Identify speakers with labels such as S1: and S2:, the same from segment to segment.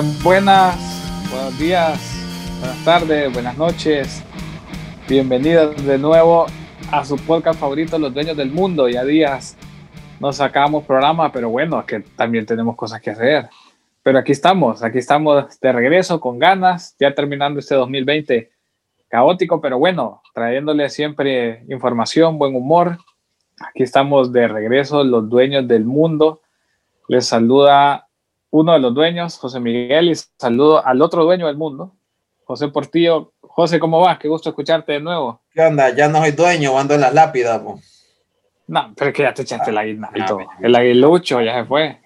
S1: Buenas, buenas, buenos días, buenas tardes, buenas noches. Bienvenidos de nuevo a su podcast favorito, Los Dueños del Mundo. Ya días no sacamos programa, pero bueno, que también tenemos cosas que hacer. Pero aquí estamos, aquí estamos de regreso con ganas, ya terminando este 2020 caótico, pero bueno, trayéndole siempre información, buen humor. Aquí estamos de regreso, los dueños del mundo. Les saluda uno de los dueños, José Miguel, y saludo al otro dueño del mundo, José Portillo. José, ¿cómo vas? Qué gusto escucharte de nuevo.
S2: ¿Qué onda? Ya no soy dueño, ando en las lápidas.
S1: No, pero es que ya te echaste el aguinaldo. el aguilucho ya se fue.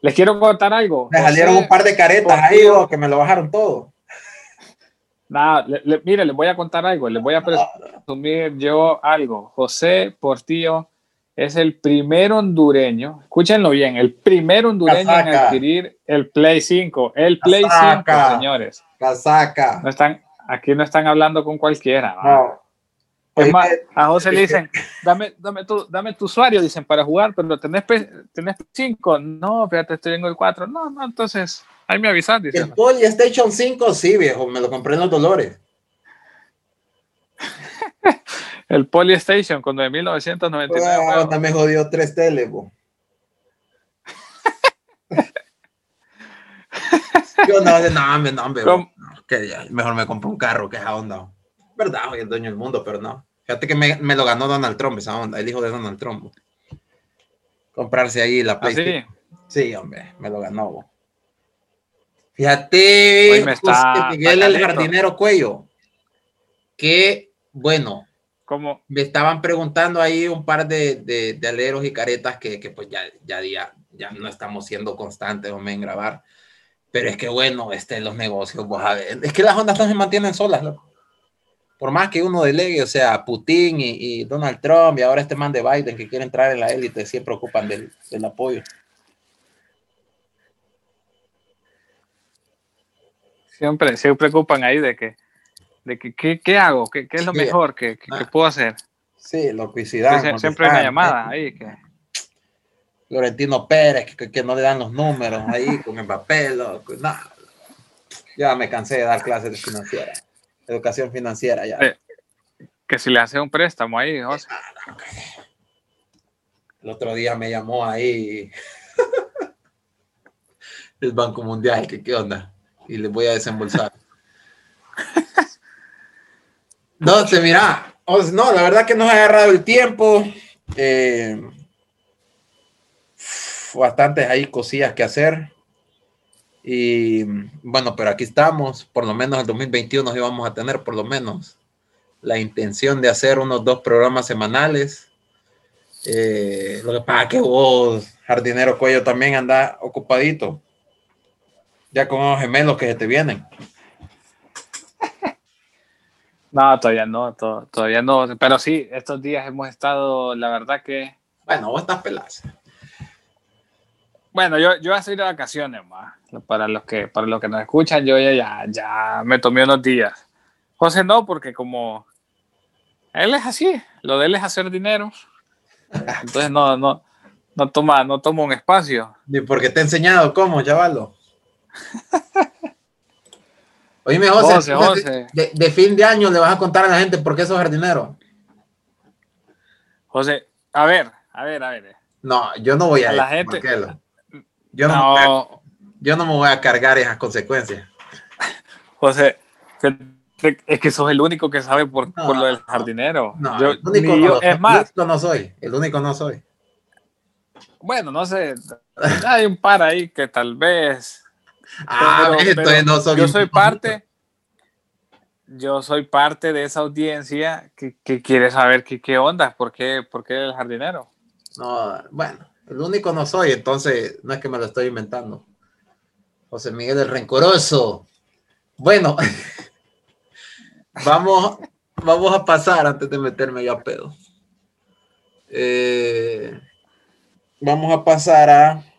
S1: Les quiero contar algo.
S2: Me salieron un par de caretas ahí, que me lo bajaron todo.
S1: Nada, mire, les voy a contar algo, les voy a presumir yo algo. José Portillo es el primer hondureño, escúchenlo bien, el primer hondureño en adquirir el Play 5, el Play 5, señores.
S2: Casaca.
S1: No están, aquí no están hablando con cualquiera. Es más, a José le dicen, dame, dame, tu, dame tu usuario, dicen, para jugar, pero tenés, tenés 5. No, fíjate, estoy en el 4. No, no, entonces Ahí me avisas, dice.
S2: El PlayStation 5, sí, viejo, me lo compré en los dolores.
S1: El Polystation con 9.999.
S2: Ah, me jodió tres teles, Yo no, no, no, no, que mejor me compro un carro que esa onda. Verdad, soy el dueño del mundo, pero no. Fíjate que me, me, lo ganó Donald Trump, esa onda, el hijo de Donald Trump. Comprarse ahí la ¿Ah, PlayStation. sí? hombre, me lo ganó. Fíjate, Miguel el jardinero Cuello, que bueno,
S1: ¿Cómo?
S2: me estaban preguntando ahí un par de, de, aleros y caretas que, que pues ya, ya, ya, ya, no estamos siendo constantes en grabar. Pero es que bueno, este, los negocios, pues, a ver, es que las ondas no se mantienen solas, Por más que uno delegue, o sea, Putin y, y, Donald Trump y ahora este man de Biden que quiere entrar en la élite, siempre ocupan del, del apoyo.
S1: Siempre se preocupan ahí de que, de que ¿qué, qué hago? ¿Qué, ¿Qué, es lo mejor que, que, ah. puedo hacer?
S2: Sí, locuicidad.
S1: Sí, siempre hay una llamada ahí que...
S2: Florentino Pérez, que, que, no le dan los números ahí con el papel. No, ya me cansé de dar clases de financiera, educación financiera ya.
S1: que si le hace un préstamo ahí, José.
S2: El otro día me llamó ahí el Banco Mundial, que qué onda y les voy a desembolsar. no, se mira, no, la verdad que nos ha agarrado el tiempo. Eh, bastantes ahí cosillas que hacer. Y bueno, pero aquí estamos, por lo menos el 2021 nos íbamos a tener por lo menos la intención de hacer unos dos programas semanales. Eh, lo que pasa que vos, jardinero Cuello, también anda ocupadito ya con los gemelos que se te vienen.
S1: No, todavía no, todavía no. Pero sí, estos días hemos estado, la verdad que.
S2: Bueno, vos estás peladas.
S1: Bueno, yo, yo voy a salir de vacaciones, más. Para los que, para los que nos escuchan, yo ya, ya me tomé unos días. José no, porque como él es así, lo de él es hacer dinero. Entonces no, no, no toma, no toma un espacio.
S2: Ni porque te he enseñado cómo, chavalo. Oíme, José, José, De, fin de año le vas a contar a la gente por qué sos jardinero.
S1: José, a ver, a ver, a ver.
S2: No, yo no voy a,
S1: la gente.
S2: Yo no, yo no me voy a cargar esas consecuencias.
S1: José, es que sos el único que sabe por, por lo del jardinero.
S2: No, el único no, es más, no soy, el único no soy.
S1: Bueno, no sé, hay un par ahí que tal vez
S2: Ah,
S1: yo soy parte, yo soy parte de esa audiencia que, quiere saber qué, qué onda, ¿por qué, por qué el jardinero.
S2: No, bueno, el único no soy, entonces no es que me lo estoy inventando. José Miguel el Rencoroso. Bueno, vamos, vamos a pasar antes de meterme yo a pedo. Eh, vamos a pasar a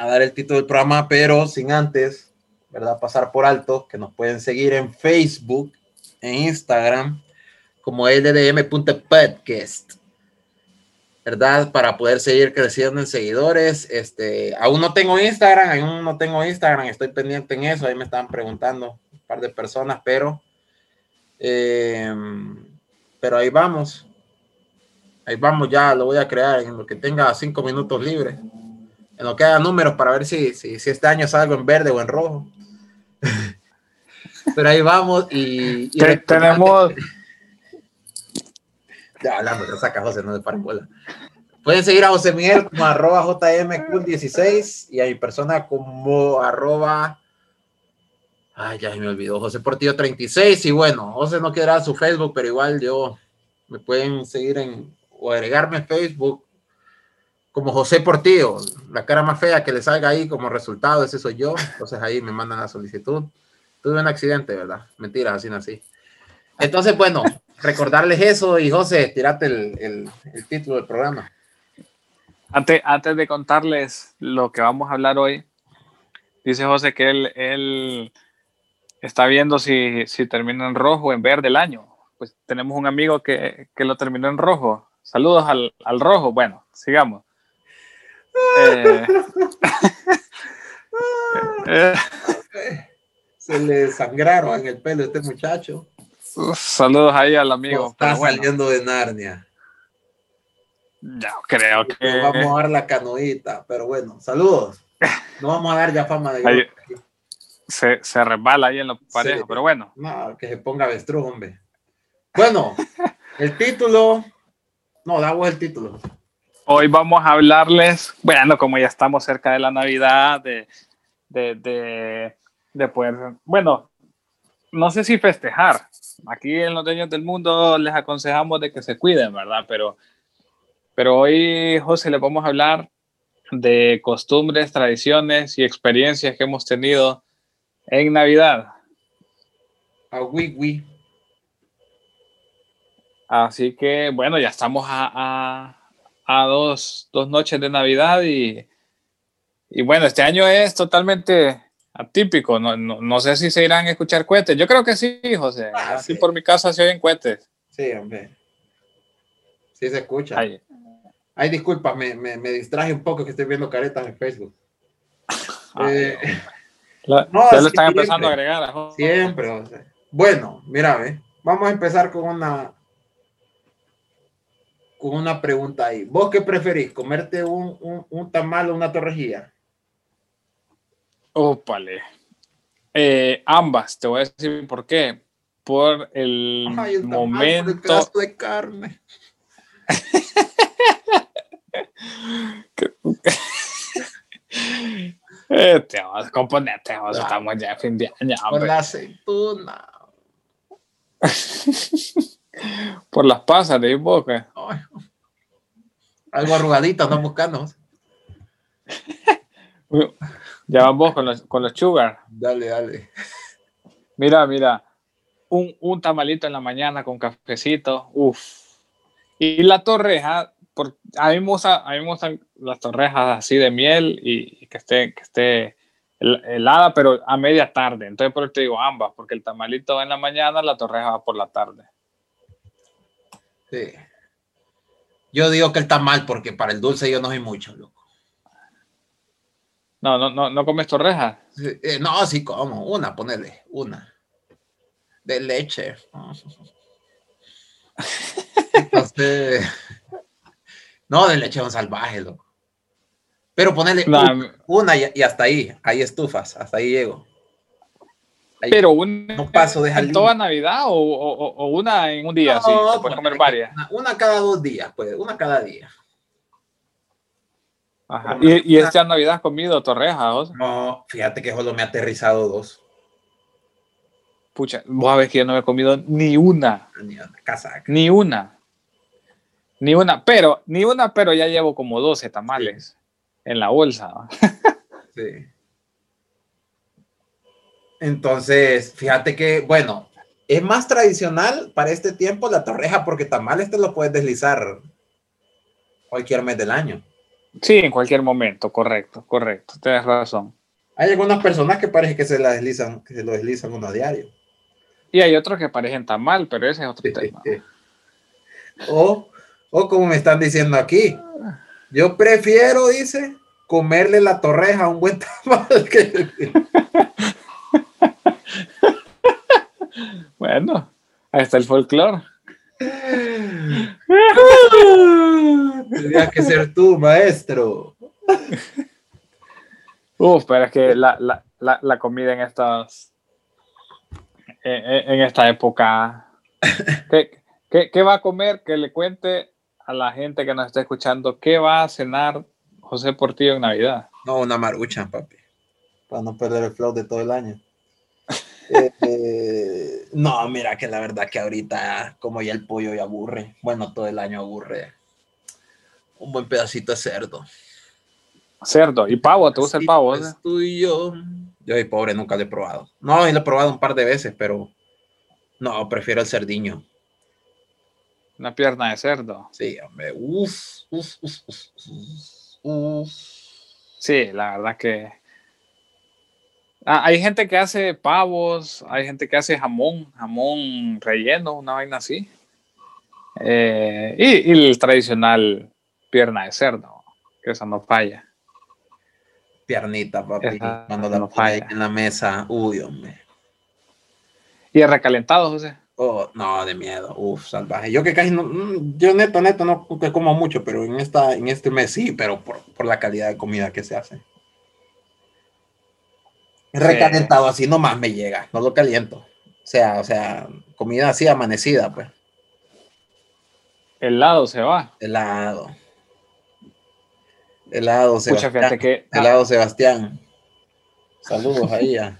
S2: a dar el título del programa, pero sin antes, ¿verdad? Pasar por alto, que nos pueden seguir en Facebook, en Instagram, como LDM.podcast. ¿verdad? Para poder seguir creciendo en seguidores. Este, aún no tengo Instagram, aún no tengo Instagram, estoy pendiente en eso, ahí me estaban preguntando un par de personas, pero, eh, pero ahí vamos. Ahí vamos, ya lo voy a crear en lo que tenga cinco minutos libres. En lo que haga números para ver si, si, si este año salgo en verde o en rojo. pero ahí vamos y, y
S1: tenemos
S2: ya hablando, te saca José, no de bola. Pueden seguir a José Miguel como arroba JMQ16 y a mi persona como arroba. Ay, ya me olvidó, José Portillo 36. Y bueno, José no quedará su Facebook, pero igual yo me pueden seguir en o agregarme en Facebook como José Portillo. La cara más fea que le salga ahí como resultado, ese soy yo. Entonces ahí me mandan la solicitud. Tuve un accidente, ¿verdad? Mentira, así nací. Entonces, bueno, recordarles eso y José, tirate el, título del programa.
S1: Antes, antes de contarles lo que vamos a hablar hoy, dice José que él, él está viendo si, si, termina en rojo o en verde el año. Pues tenemos un amigo que, que lo terminó en rojo. Saludos al, al rojo. Bueno, sigamos. Eh,
S2: eh, Se le sangraron en el pelo a este muchacho.
S1: Saludos ahí al amigo.
S2: está saliendo de Narnia.
S1: Ya creo que.
S2: vamos a dar la canoita, pero bueno, saludos. No vamos a dar ya fama de.
S1: se, se resbala ahí en los parejos, pero bueno.
S2: No, que se ponga avestruz, hombre. Bueno, el título. No, damos el título.
S1: Hoy vamos a hablarles, bueno, como ya estamos cerca de la Navidad, de, de, de, de poder, bueno, no sé si festejar, aquí en los dueños del mundo les aconsejamos de que se cuiden, ¿verdad? Pero, pero hoy, José, le vamos a hablar de costumbres, tradiciones y experiencias que hemos tenido en Navidad.
S2: A oui,
S1: Así que, bueno, ya estamos a, a, dos, dos, noches de Navidad y, y bueno, este año es totalmente atípico. No, no, no, sé si se irán a escuchar cohetes. Yo creo que sí, José. Ah, Así por mi casa se oyen cohetes.
S2: Sí, hombre. Sí se escucha. Ay, Ay disculpa, me, me, me, distraje un poco que estoy viendo caretas en Facebook.
S1: eh, no, ya lo están empezando a agregar.
S2: Siempre. Bueno, mira, ve. vamos a empezar con una con una pregunta ahí. ¿Vos qué preferís? ¿Comerte un, un, un tamal o una torrejilla?
S1: Ópale. Eh, ambas, te voy a decir por qué. Por el momento.
S2: de carne.
S1: eh, te vas a componerte, estamos ya fin de año.
S2: Por la aceituna.
S1: por las pasas de boca.
S2: Algo arrugadito, no buscando.
S1: Ya vamos con los, con los sugar.
S2: Dale, dale.
S1: Mira, mira. Un, un tamalito en la mañana con cafecito. Uf. Y la torreja, por, a, mí me a mí me gustan las torrejas así de miel y, que esté, que esté helada, pero a media tarde. Entonces, por eso te digo ambas, porque el tamalito va en la mañana, la torreja va por la tarde.
S2: Sí. Yo digo que el tamal, porque para el dulce yo no soy mucho, loco.
S1: No, no, no, no comes torrejas.
S2: Eh, no, sí como, una, ponele, una. De leche. no, de leche un salvaje, loco. Pero ponele una, y, hasta ahí, ahí estufas, hasta ahí llego.
S1: Pero no paso de en toda Navidad o, o, una en un día, sí, puedes comer varias.
S2: una, cada dos días, pues, una cada día.
S1: ¿Y, ¿Y, esta Navidad has comido torrejas?
S2: No, fíjate que solo me ha aterrizado dos.
S1: Pucha, vos sabés que yo no he comido ni una.
S2: Ni una, casaca.
S1: Ni una. Ni una, pero, ni una, pero ya llevo como 12 tamales en la bolsa.
S2: sí. Entonces, fíjate que, bueno, es más tradicional para este tiempo la torreja porque tamales te lo puedes deslizar cualquier mes del año.
S1: Sí, en cualquier momento, correcto, correcto, tienes razón.
S2: Hay algunas personas que parece que se la deslizan, que se lo deslizan uno a diario.
S1: Y hay otros que parecen tan mal, pero ese es otro tema.
S2: O O como me están diciendo aquí, yo prefiero, dice, comerle la torreja a un buen tamal que...
S1: bueno, ahí está el folclore.
S2: Tendrías que ser tú, maestro.
S1: Uf, pero es que la, la, la, la comida en estas en, en esta época. ¿Qué, qué, qué va a comer? Que le cuente a la gente que nos está escuchando qué va a cenar José Portillo en Navidad.
S2: No, una marucha, papi. Para no perder el flow de todo el año. Eh, eh, no, mira que la verdad que ahorita, como ya el pollo ya aburre, bueno, todo el año aburre. Un buen pedacito de cerdo.
S1: Cerdo y pavo, ¿te gusta el pavo?
S2: Es tuyo. Yo, y pobre, nunca lo he probado. No, lo he probado un par de veces, pero no, prefiero el cerdiño.
S1: Una pierna de cerdo.
S2: Sí, hombre. Uf, uf, uf, uf, uf.
S1: Sí, la verdad que. Ah, hay gente que hace pavos, hay gente que hace jamón, jamón relleno, una vaina así. Eh, y, y el tradicional pierna de cerdo, que esa no falla.
S2: Piernita, papi.
S1: Esa
S2: Cuando la
S1: no falla.
S2: en la mesa. Uy, hombre.
S1: Y el recalentado, José.
S2: Oh, no, de miedo. Uf, salvaje. Yo que casi no, mm, yo neto, neto, no que como mucho, pero en esta, en este mes sí, pero por, por la calidad de comida que se hace. Recalentado así nomás me llega, no lo caliento. O sea, o sea, comida así amanecida, pues.
S1: El lado se va.
S2: Helado. Helado,
S1: Pucha,
S2: Sebastián.
S1: fíjate que. ah,
S2: Helado, Sebastián. Saludos ahí a.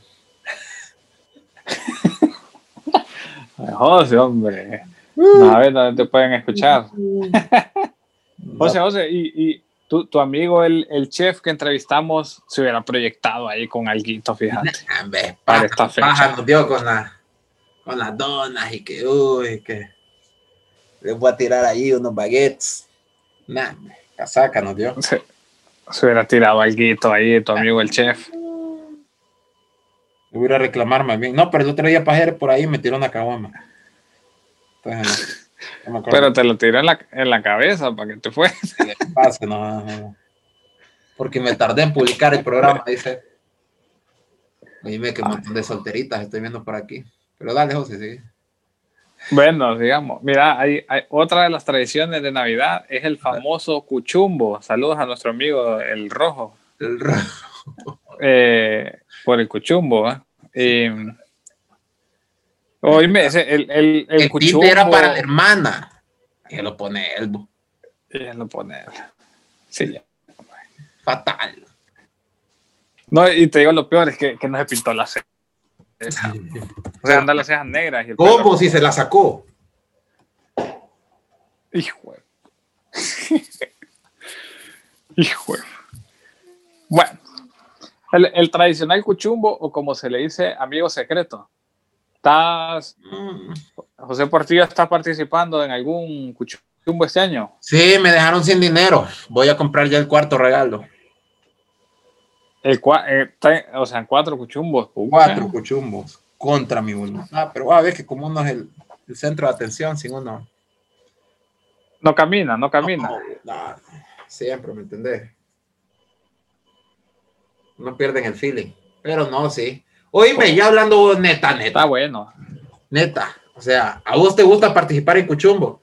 S1: Ay, José, hombre. No, a ver dónde te pueden escuchar. José, José, y, y tu, tu amigo, el, el chef que entrevistamos, se hubiera proyectado ahí con alguito, fíjate.
S2: Hombre,
S1: Para esta fecha.
S2: paja nos dio con, la, con las donas y que, uy, que les voy a tirar ahí unos baguettes. Nah, casaca nos dio.
S1: Se, se hubiera tirado alguito ahí, tu amigo, el chef.
S2: Le voy a ir a reclamar más bien. No, pero el otro día Pajere por ahí me tiró una caguama. Entonces, me
S1: Pero te lo tiró en la, en la cabeza para que te
S2: pase, no, no, no. Porque me tardé en publicar el programa, dice. Dime que montón de solteritas estoy viendo por aquí. Pero dale, José, sí.
S1: Bueno, digamos, mira, hay, hay otra de las tradiciones de Navidad es el famoso cuchumbo. Saludos a nuestro amigo el rojo.
S2: El ra-
S1: eh, por el cuchumbo. ¿eh? Y, oíme, ese, el, el, el,
S2: El
S1: cuchumbo.
S2: era para la hermana. Y lo pone él. bo.
S1: Ella lo pone. Sí, ya.
S2: Fatal.
S1: No, y te digo lo peor es que, que no se pintó la ceja. O sea, anda las cejas negras. Y el
S2: ¿Cómo
S1: pelo-
S2: si se la sacó?
S1: Hijo. Hijo. Bueno, el, el tradicional cuchumbo, o como se le dice, amigo secreto. ¿Estás,
S2: Mm.
S1: José Portillo está participando en algún cuchumbo este año?
S2: Sí, me dejaron sin dinero. Voy a comprar ya el cuarto regalo.
S1: El cua- eh, o sea, cuatro cuchumbos. pucha.
S2: Cuatro cuchumbos contra mi uno. Ah, pero a ver que como uno es el, el centro de atención, sin uno.
S1: No camina, no camina.
S2: No, no, siempre, ¿me entendés? No pierden el feeling. Pero no, sí. Oíme, ya hablando neta,
S1: Está
S2: neta,
S1: bueno.
S2: neta. O sea, ¿a vos te gusta participar en Cuchumbo?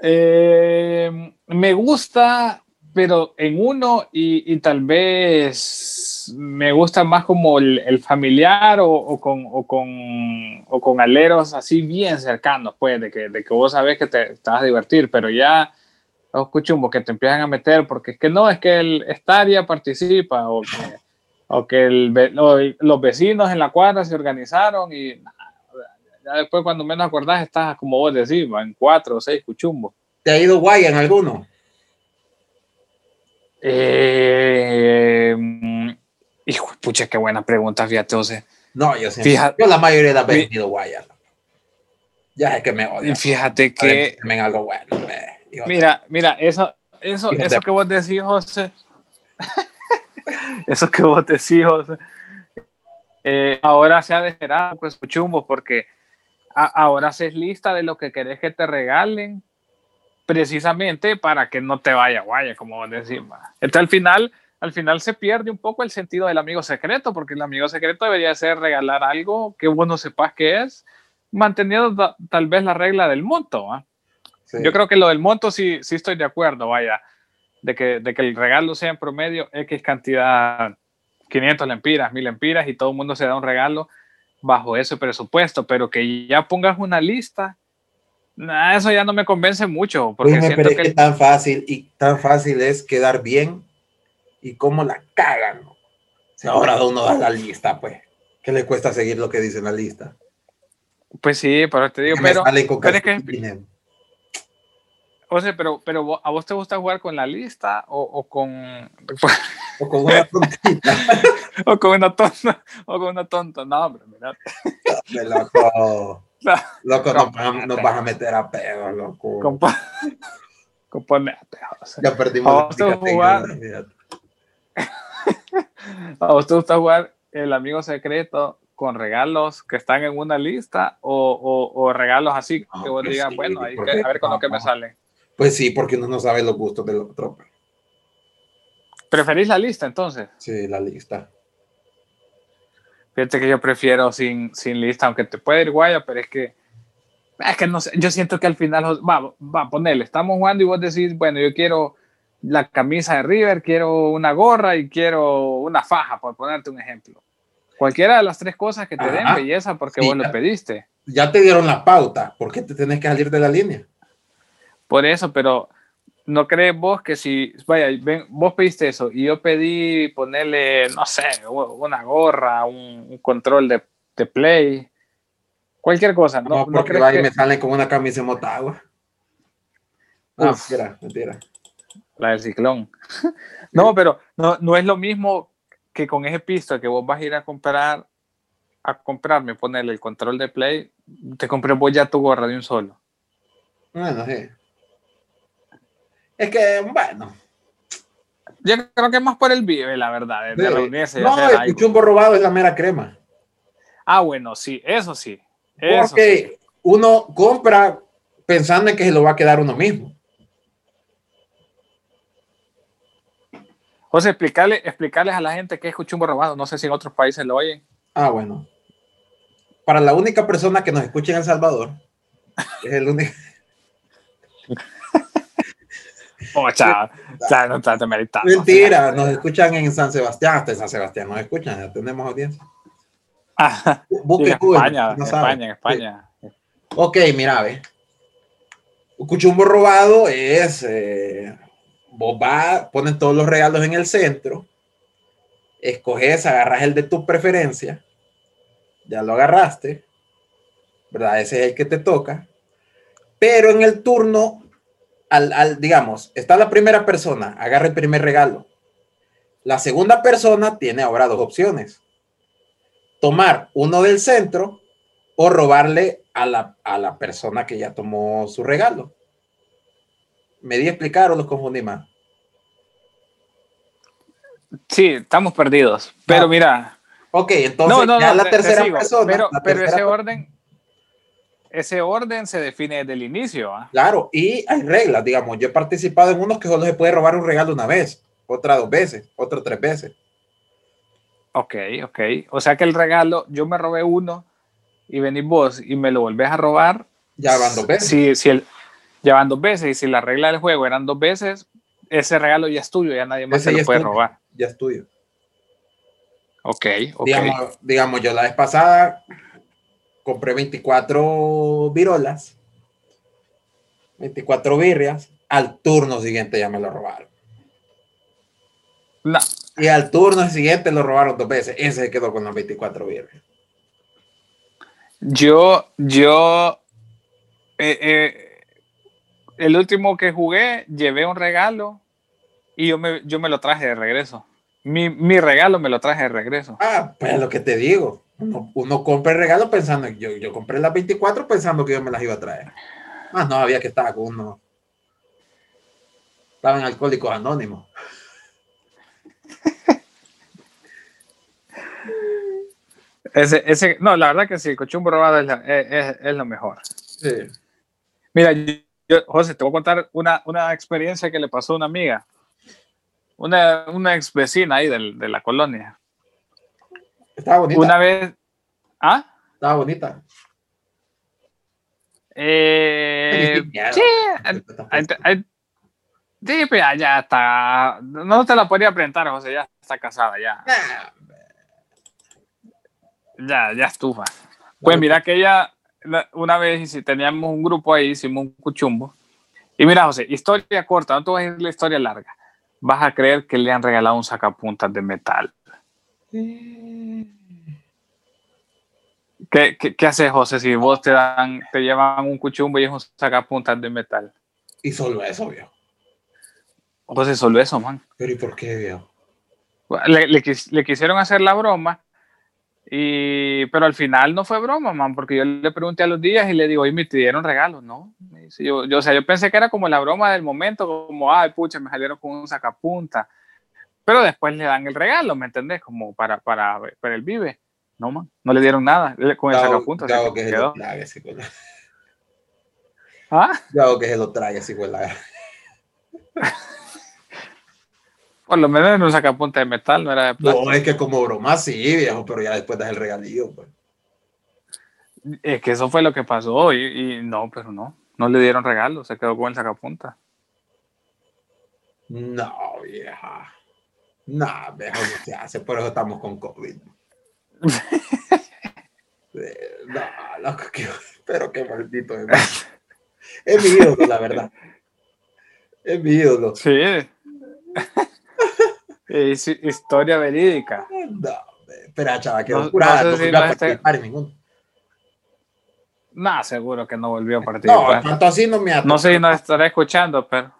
S1: Eh, me gusta, pero en uno y, y tal vez me gusta más como el, el familiar o, o con, o, con, o con aleros así bien cercanos, pues, de que, de que vos sabés que te, te vas a divertir, pero ya los cuchumbos que te empiezan a meter, porque es que no, es que el Estadia participa o que, o que el ve- lo- los vecinos en la cuadra se organizaron y ya después cuando menos acordás estás como vos decís, en cuatro o seis cuchumbos.
S2: ¿Te ha ido guay en alguno?
S1: Eh, mm, hijo, pucha, qué buena pregunta, fíjate, José.
S2: No, yo siempre.
S1: Fíjate-
S2: yo la mayoría de las veces he ido guay. ya. Es que me odio.
S1: Fíjate que,
S2: Me algo bueno. me-
S1: mira, mira, eso, eso,
S2: Fíjate.
S1: eso que vos decís, José, eso que vos decís, José, eh, ahora se ha desesperado pues chumbos porque ahora haces lista de lo que querés que te regalen, precisamente para que no te vaya guaya, como decimos. Entonces al final, al final se pierde un poco el sentido del amigo secreto, porque el amigo secreto debería ser regalar algo que vos no sepas qué es, manteniendo tal vez la regla del monto. Yo creo que lo del monto sí, sí estoy de acuerdo, vaya, de que, de que el regalo sea en promedio X cantidad, 500 lempiras, 1000 lempiras, y todo el mundo se da un regalo bajo ese presupuesto, pero que ya pongas una lista, eso ya no me convence mucho. Porque
S2: siento que, tan fácil y tan fácil es quedar bien y cómo la cagan. Si ahora uno da la lista, pues, ¿qué le cuesta seguir lo que dice la lista?
S1: Pues sí, pero te digo, pero, pero es que, o sea, pero, pero ¿a vos te gusta jugar con la lista o, o con...
S2: O con una tontita.
S1: o con una tonta. O con una tonta. No, hombre, mira.
S2: loco. Loco, nos, nos, vas a meter a pedo, loco.
S1: Compa Componete. O sea,
S2: ya perdimos
S1: ¿A vos te gusta jugar? ¿A vos te gusta jugar el amigo secreto con regalos que están en una lista o, o, o regalos así que vos digas, bueno, hay que, a ver con lo que me sale?
S2: Pues sí, porque uno no sabe los gustos del otro.
S1: ¿Preferís la lista entonces?
S2: Sí, la lista.
S1: Fíjate que yo prefiero sin, sin lista, aunque te puede ir guaya, pero es que es que no sé, yo siento que al final va, va a ponerle, estamos jugando y vos decís, bueno, yo quiero la camisa de River, quiero una gorra y quiero una faja, por ponerte un ejemplo. Cualquiera de las tres cosas que te den belleza porque vos lo pediste.
S2: Ya te dieron la pauta, ¿por qué te tenés que salir de la línea?
S1: Por eso, pero ¿no crees vos que si, vaya, ven, vos pediste eso y yo pedí ponerle, no sé, una gorra, un, control de, de, play, cualquier cosa? No,
S2: no, porque ¿no me salen con una camisa de Motagua. No, mentira, mentira.
S1: La del ciclón. no, pero no, no es lo mismo que con ese pisto que vos vas a ir a comprar, a comprarme, ponerle el control de play, te compré vos ya tu gorra de un solo.
S2: Bueno, sí. Es que, bueno.
S1: Yo creo que es más por el vive, la verdad. De,
S2: reunirse no, el chumbo robado es la mera crema.
S1: Ah, bueno, sí, eso sí.
S2: Porque uno compra pensando en que se lo va a quedar uno mismo.
S1: José, explicarle, explicarles a la gente qué es chumbo robado. No sé si en otros países lo oyen.
S2: Ah, bueno. Para la única persona que nos escucha en El Salvador, es el único.
S1: Oh, chao, no te
S2: Mentira, nos escuchan en San Sebastián, hasta en San Sebastián nos escuchan, ya tenemos audiencia.
S1: Ah, en España, no España, en España.
S2: Ok, mira, ve. Cuchumbo robado es, eh, vos vas, pones todos los regalos en el centro, escoges, agarras el de tu preferencia, ya lo agarraste, ¿verdad? Ese es el que te toca, pero en el turno al, digamos, está la primera persona, agarra el primer regalo. La segunda persona tiene ahora dos opciones. Tomar uno del centro o robarle a la, persona que ya tomó su regalo. ¿Me di a explicar o los confundí más?
S1: Sí, estamos perdidos. Pero mira.
S2: Ok, entonces ya la tercera persona.
S1: pero ese orden, ese orden se define desde el inicio. ¿ah?
S2: Claro, y hay reglas, digamos, yo he participado en unos que solo se puede robar un regalo una vez, otra dos veces, otra tres veces.
S1: Ok, ok. O sea que el regalo, yo me robé uno y venís vos y me lo volvés a robar.
S2: Ya van dos veces.
S1: Si, si el, ya van dos veces y si la regla del juego eran dos veces, ese regalo ya es tuyo, ya nadie más se lo puede robar.
S2: Ya es tuyo.
S1: Ok, ok.
S2: Digamos, digamos, yo la vez pasada compré 24 virolas, 24 birrias, al turno siguiente ya me lo robaron.
S1: No.
S2: Y al turno siguiente lo robaron dos veces. Ese se quedó con las 24 birrias.
S1: Yo, yo, eh, eh, el último que jugué, llevé un regalo y yo me, yo me lo traje de regreso. Mi, mi regalo me lo traje de regreso.
S2: Ah, pues lo que te digo. Uno, compra el regalo pensando, yo, yo compré las 24 pensando que yo me las iba a traer. Más no había que estar con uno. Estaban alcohólicos anónimos.
S1: Ese, ese, no, la verdad que sí, el cochumbo robado es, la- es- es- lo mejor.
S2: Sí.
S1: Mira, yo, José, te voy a contar una, una experiencia que le pasó a una amiga, una, una ex vecina ahí del- de la colonia.
S2: Estaba bonita.
S1: Una vez, ¿ah?
S2: Estaba bonita.
S1: Eh, sí, sí, pues ya, ya está, no te la podría presentar, José, ya está casada, ya,
S2: Nah,
S1: ya, ya estufa. Pues mira que ella, la- una vez hici- teníamos un grupo ahí, hicimos un cuchumbo. Y mira, José, historia corta, no te voy a decir la historia larga. Vas a creer que le han regalado un sacapuntas de metal. ¿Qué, qué, qué haces, José, si vos te dan, te llevan un cuchumbo y es un sacapuntas de metal?
S2: Y solo eso, viejo.
S1: José, solo eso, man.
S2: Pero ¿y por qué, viejo?
S1: Le, le quis- le quisieron hacer la broma, y, pero al final no fue broma, man, porque yo le pregunté a los días y le digo, ¿y me dieron regalos? No. Me dice, yo, yo, o sea, yo pensé que era como la broma del momento, como, ay, pucha, me salieron con un sacapunta. Pero después le dan el regalo, ¿me entendés? Como para, para, para el vive. No, man, no le dieron nada con el
S2: Gabo-
S1: sacapunta. se
S2: Gabo que se lo trague, ese güey.
S1: ¿Ah?
S2: Que se lo trague, ese
S1: Por lo menos en un sacapunta de metal, no era de plástico.
S2: No, es que como broma sí, viejo, pero ya después das el regalillo, pues.
S1: Es que eso fue lo que pasó y, y no, pero no, no le dieron regalo, se quedó con el sacapunta.
S2: No, vieja. No, viejo, no se hace, por eso estamos con COVID. No, loco, qué- pero qué maldito es. Es mi ídolo, la verdad. Es mi ídolo.
S1: Sí. es historia verídica.
S2: No, espera, chaval, que
S1: No-
S2: no, curada,
S1: no
S2: no,
S1: sé si
S2: volvió a
S1: no esté-
S2: participar en ninguno.
S1: Nah, seguro que no volvió a
S2: No,
S1: participar.
S2: tanto así no me ha
S1: No, sé si nos estará escuchando, pero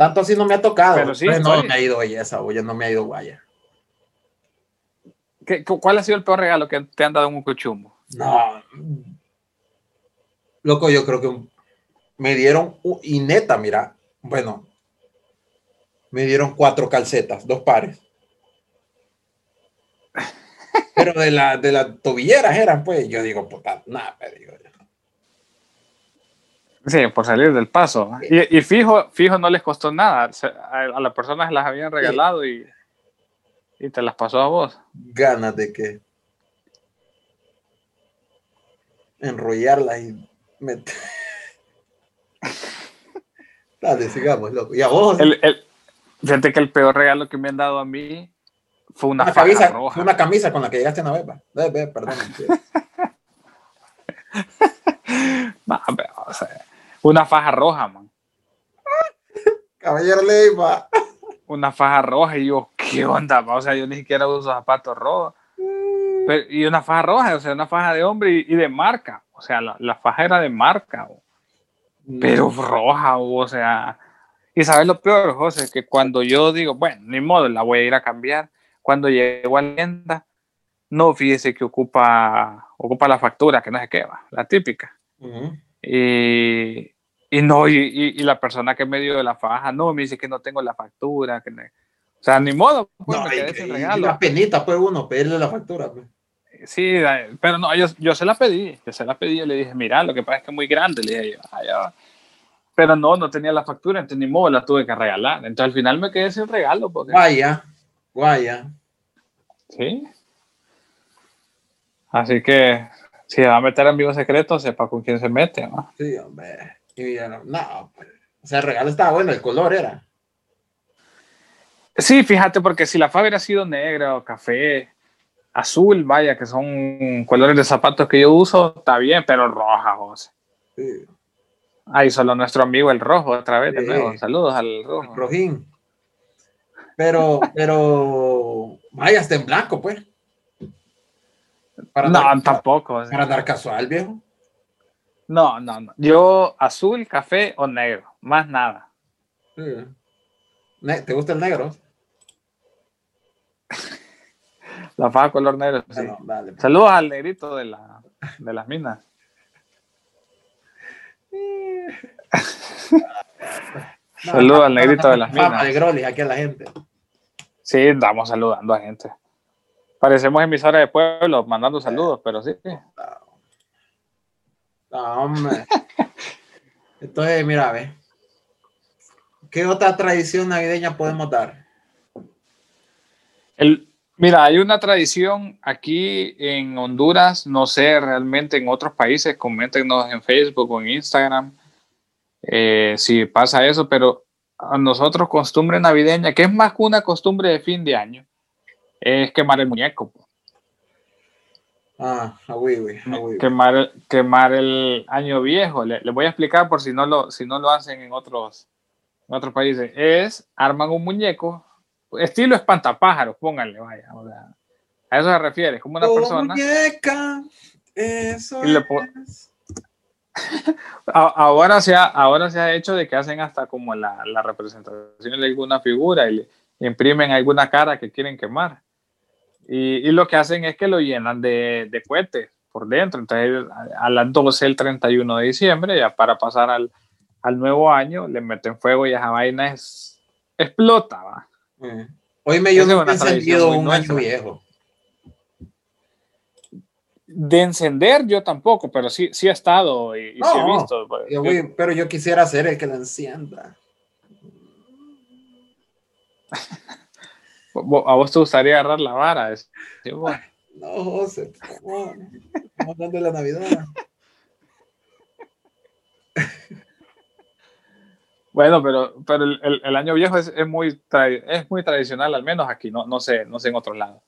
S2: Tanto así no me ha tocado.
S1: Pero sí,
S2: Pues no me ha ido oye, no me ha ido guaya.
S1: ¿qué- cu- ¿cuál ha sido el peor regalo que te han dado en un cuchumbo?
S2: No. Loco, yo creo que me dieron, y neta, mira, bueno, me dieron cuatro calcetas, dos pares. Pero de la de las tobilleras eran, pues, yo digo, puta, nada, pero digo,
S1: Sí, por salir del paso. Y, y fijo, fijo, no les costó nada. A, a las personas se las habían regalado y, y te las pasó a vos.
S2: ganas de que enrollarlas y meter. Dale, sigamos, loco. Y a vos,
S1: El, el- fíjate que el peor regalo que me han dado a mí fue una,
S2: una, camisa,
S1: roja.
S2: una camisa con la que llegaste una vez, va. Ve, ve, perdón.
S1: No, pero, o sea, una faja roja, man.
S2: Caballero Leiva.
S1: Una faja roja y yo, ¿qué onda? ma? O sea, yo ni siquiera uso zapatos rojos. Pero- y una faja roja, o sea, una faja de hombre y, y de marca. O sea, la, la faja era de marca, o- pero roja, o sea. Y sabes lo peor, José, que cuando yo digo, bueno, ni modo, la voy a ir a cambiar. Cuando llego a la tienda, no, fíjese que ocupa, ocupa la factura, que no sé qué va, la típica.
S2: Ujú.
S1: Y, y no, y, y- la persona que me dio la faja, no, me dice que no tengo la factura, que no- o sea, ni modo, pues
S2: No,
S1: me quedé sin regalo.
S2: la penita, pues uno, pedirle la factura. pues.
S1: Sí, pero no, yo, yo se la pedí, yo se la pedí, yo le dije, mira, lo que pasa es que es muy grande, le dije yo, "Ah, ya". pero no, no tenía la factura, entonces ni modo, la tuve que regalar. Entonces al final me quedé sin regalo, porque,
S2: Guaya, guaya.
S1: sí. Así que, si va a meter amigos secretos, sepa con quién se mete, ¿no?
S2: Sí, hombre. Y no, no, pues. O sea, el regalo estaba bueno, el color era.
S1: Sí, fíjate, porque si la faja hubiera sido negra o café, azul, vaya, que son colores de zapatos que yo uso, está bien, pero roja, José.
S2: Sí.
S1: Ahí solo nuestro amigo el rojo, otra vez, de
S2: Sí.
S1: nuevo. Saludos al rojo.
S2: Rojín. Pero, pero, vaya, está en blanco, pues. Para
S1: No, tampoco.
S2: para andar casual, viejo.
S1: No, no, no. Yo azul, café o negro, más nada.
S2: Sí. Ne- ¿Te gusta el negro?
S1: La faja color negro, sí.
S2: Dale.
S1: Saludos al negrito de, la, de las minas.
S2: No,
S1: Saludos al negrito de las
S2: fama
S1: minas.
S2: de Grolis aquí a la gente.
S1: Sí, estamos saludando a gente. Parecemos emisora de pueblo mandando saludos, pero sí.
S2: No, hombre. Entonces, mira, ve. ¿Qué otra tradición navideña podemos dar?
S1: El, mira, hay una tradición aquí en Honduras, no sé realmente en otros países, coméntenos en Facebook o en Instagram eh, si pasa eso, pero a nosotros costumbre navideña, que es más que una costumbre de fin de año, es quemar el muñeco.
S2: Ah, oui,
S1: Quemar, quemar el año viejo. Le, voy a explicar por si no lo, si no lo hacen en otros, en otros países. Es, arman un muñeco, estilo espantapájaros, pónganle, vaya. a eso se refiere, como una persona.
S2: Muñeca, eso
S1: ahora, se ha, ahora se ha hecho de que hacen hasta como la, la representación de alguna figura y le imprimen alguna cara que quieren quemar. Y, lo que hacen es que lo llenan de, de cohetes por dentro. Entonces, a, las 12 el 31 de diciembre, ya para pasar al, al nuevo año, le meten fuego y esa vaina es, explota. ¿va?
S2: Hoy me yo no he encendido un año viejo.
S1: De encender yo tampoco, pero sí, sí he estado y, sí he visto.
S2: Pues, pero yo quisiera hacer el que lo encienda.
S1: ¿A vos te gustaría agarrar la vara?
S2: no, José. Estamos hablando de la Navidad.
S1: Bueno, pero, pero el, el, año viejo es, es, muy es muy tradicional, al menos aquí, no, no, sé, no sé en otros lados.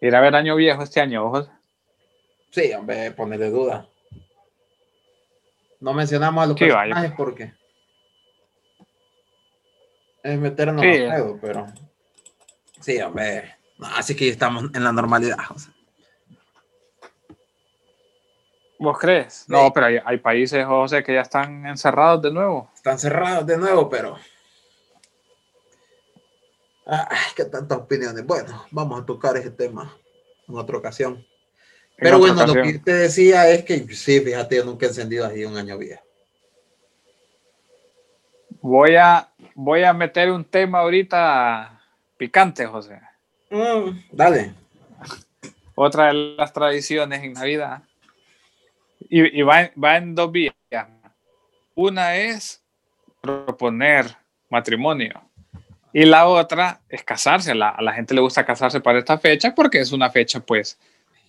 S1: Ir a ver año viejo este año, José.
S2: Sí, hombre, ponerle duda. No mencionamos a los personajes porque es meternos sí. a juego, pero Sí, hombre. así que estamos en la normalidad, José.
S1: ¿Vos crees? No, pero hay, países, José, que ya están encerrados de nuevo.
S2: Están cerrados de nuevo, pero. Ay, qué tantas opiniones. Bueno, vamos a tocar ese tema en otra ocasión. pero bueno, lo que te decía es que sí, fíjate, yo nunca he encendido así un año viejo.
S1: Voy a, voy a meter un tema ahorita Picante, José.
S2: Mm, dale.
S1: Otra de las tradiciones en Navidad. Y, va, en dos vías. Una es proponer matrimonio. Y la otra es casarse. a la gente le gusta casarse para esta fecha porque es una fecha, pues,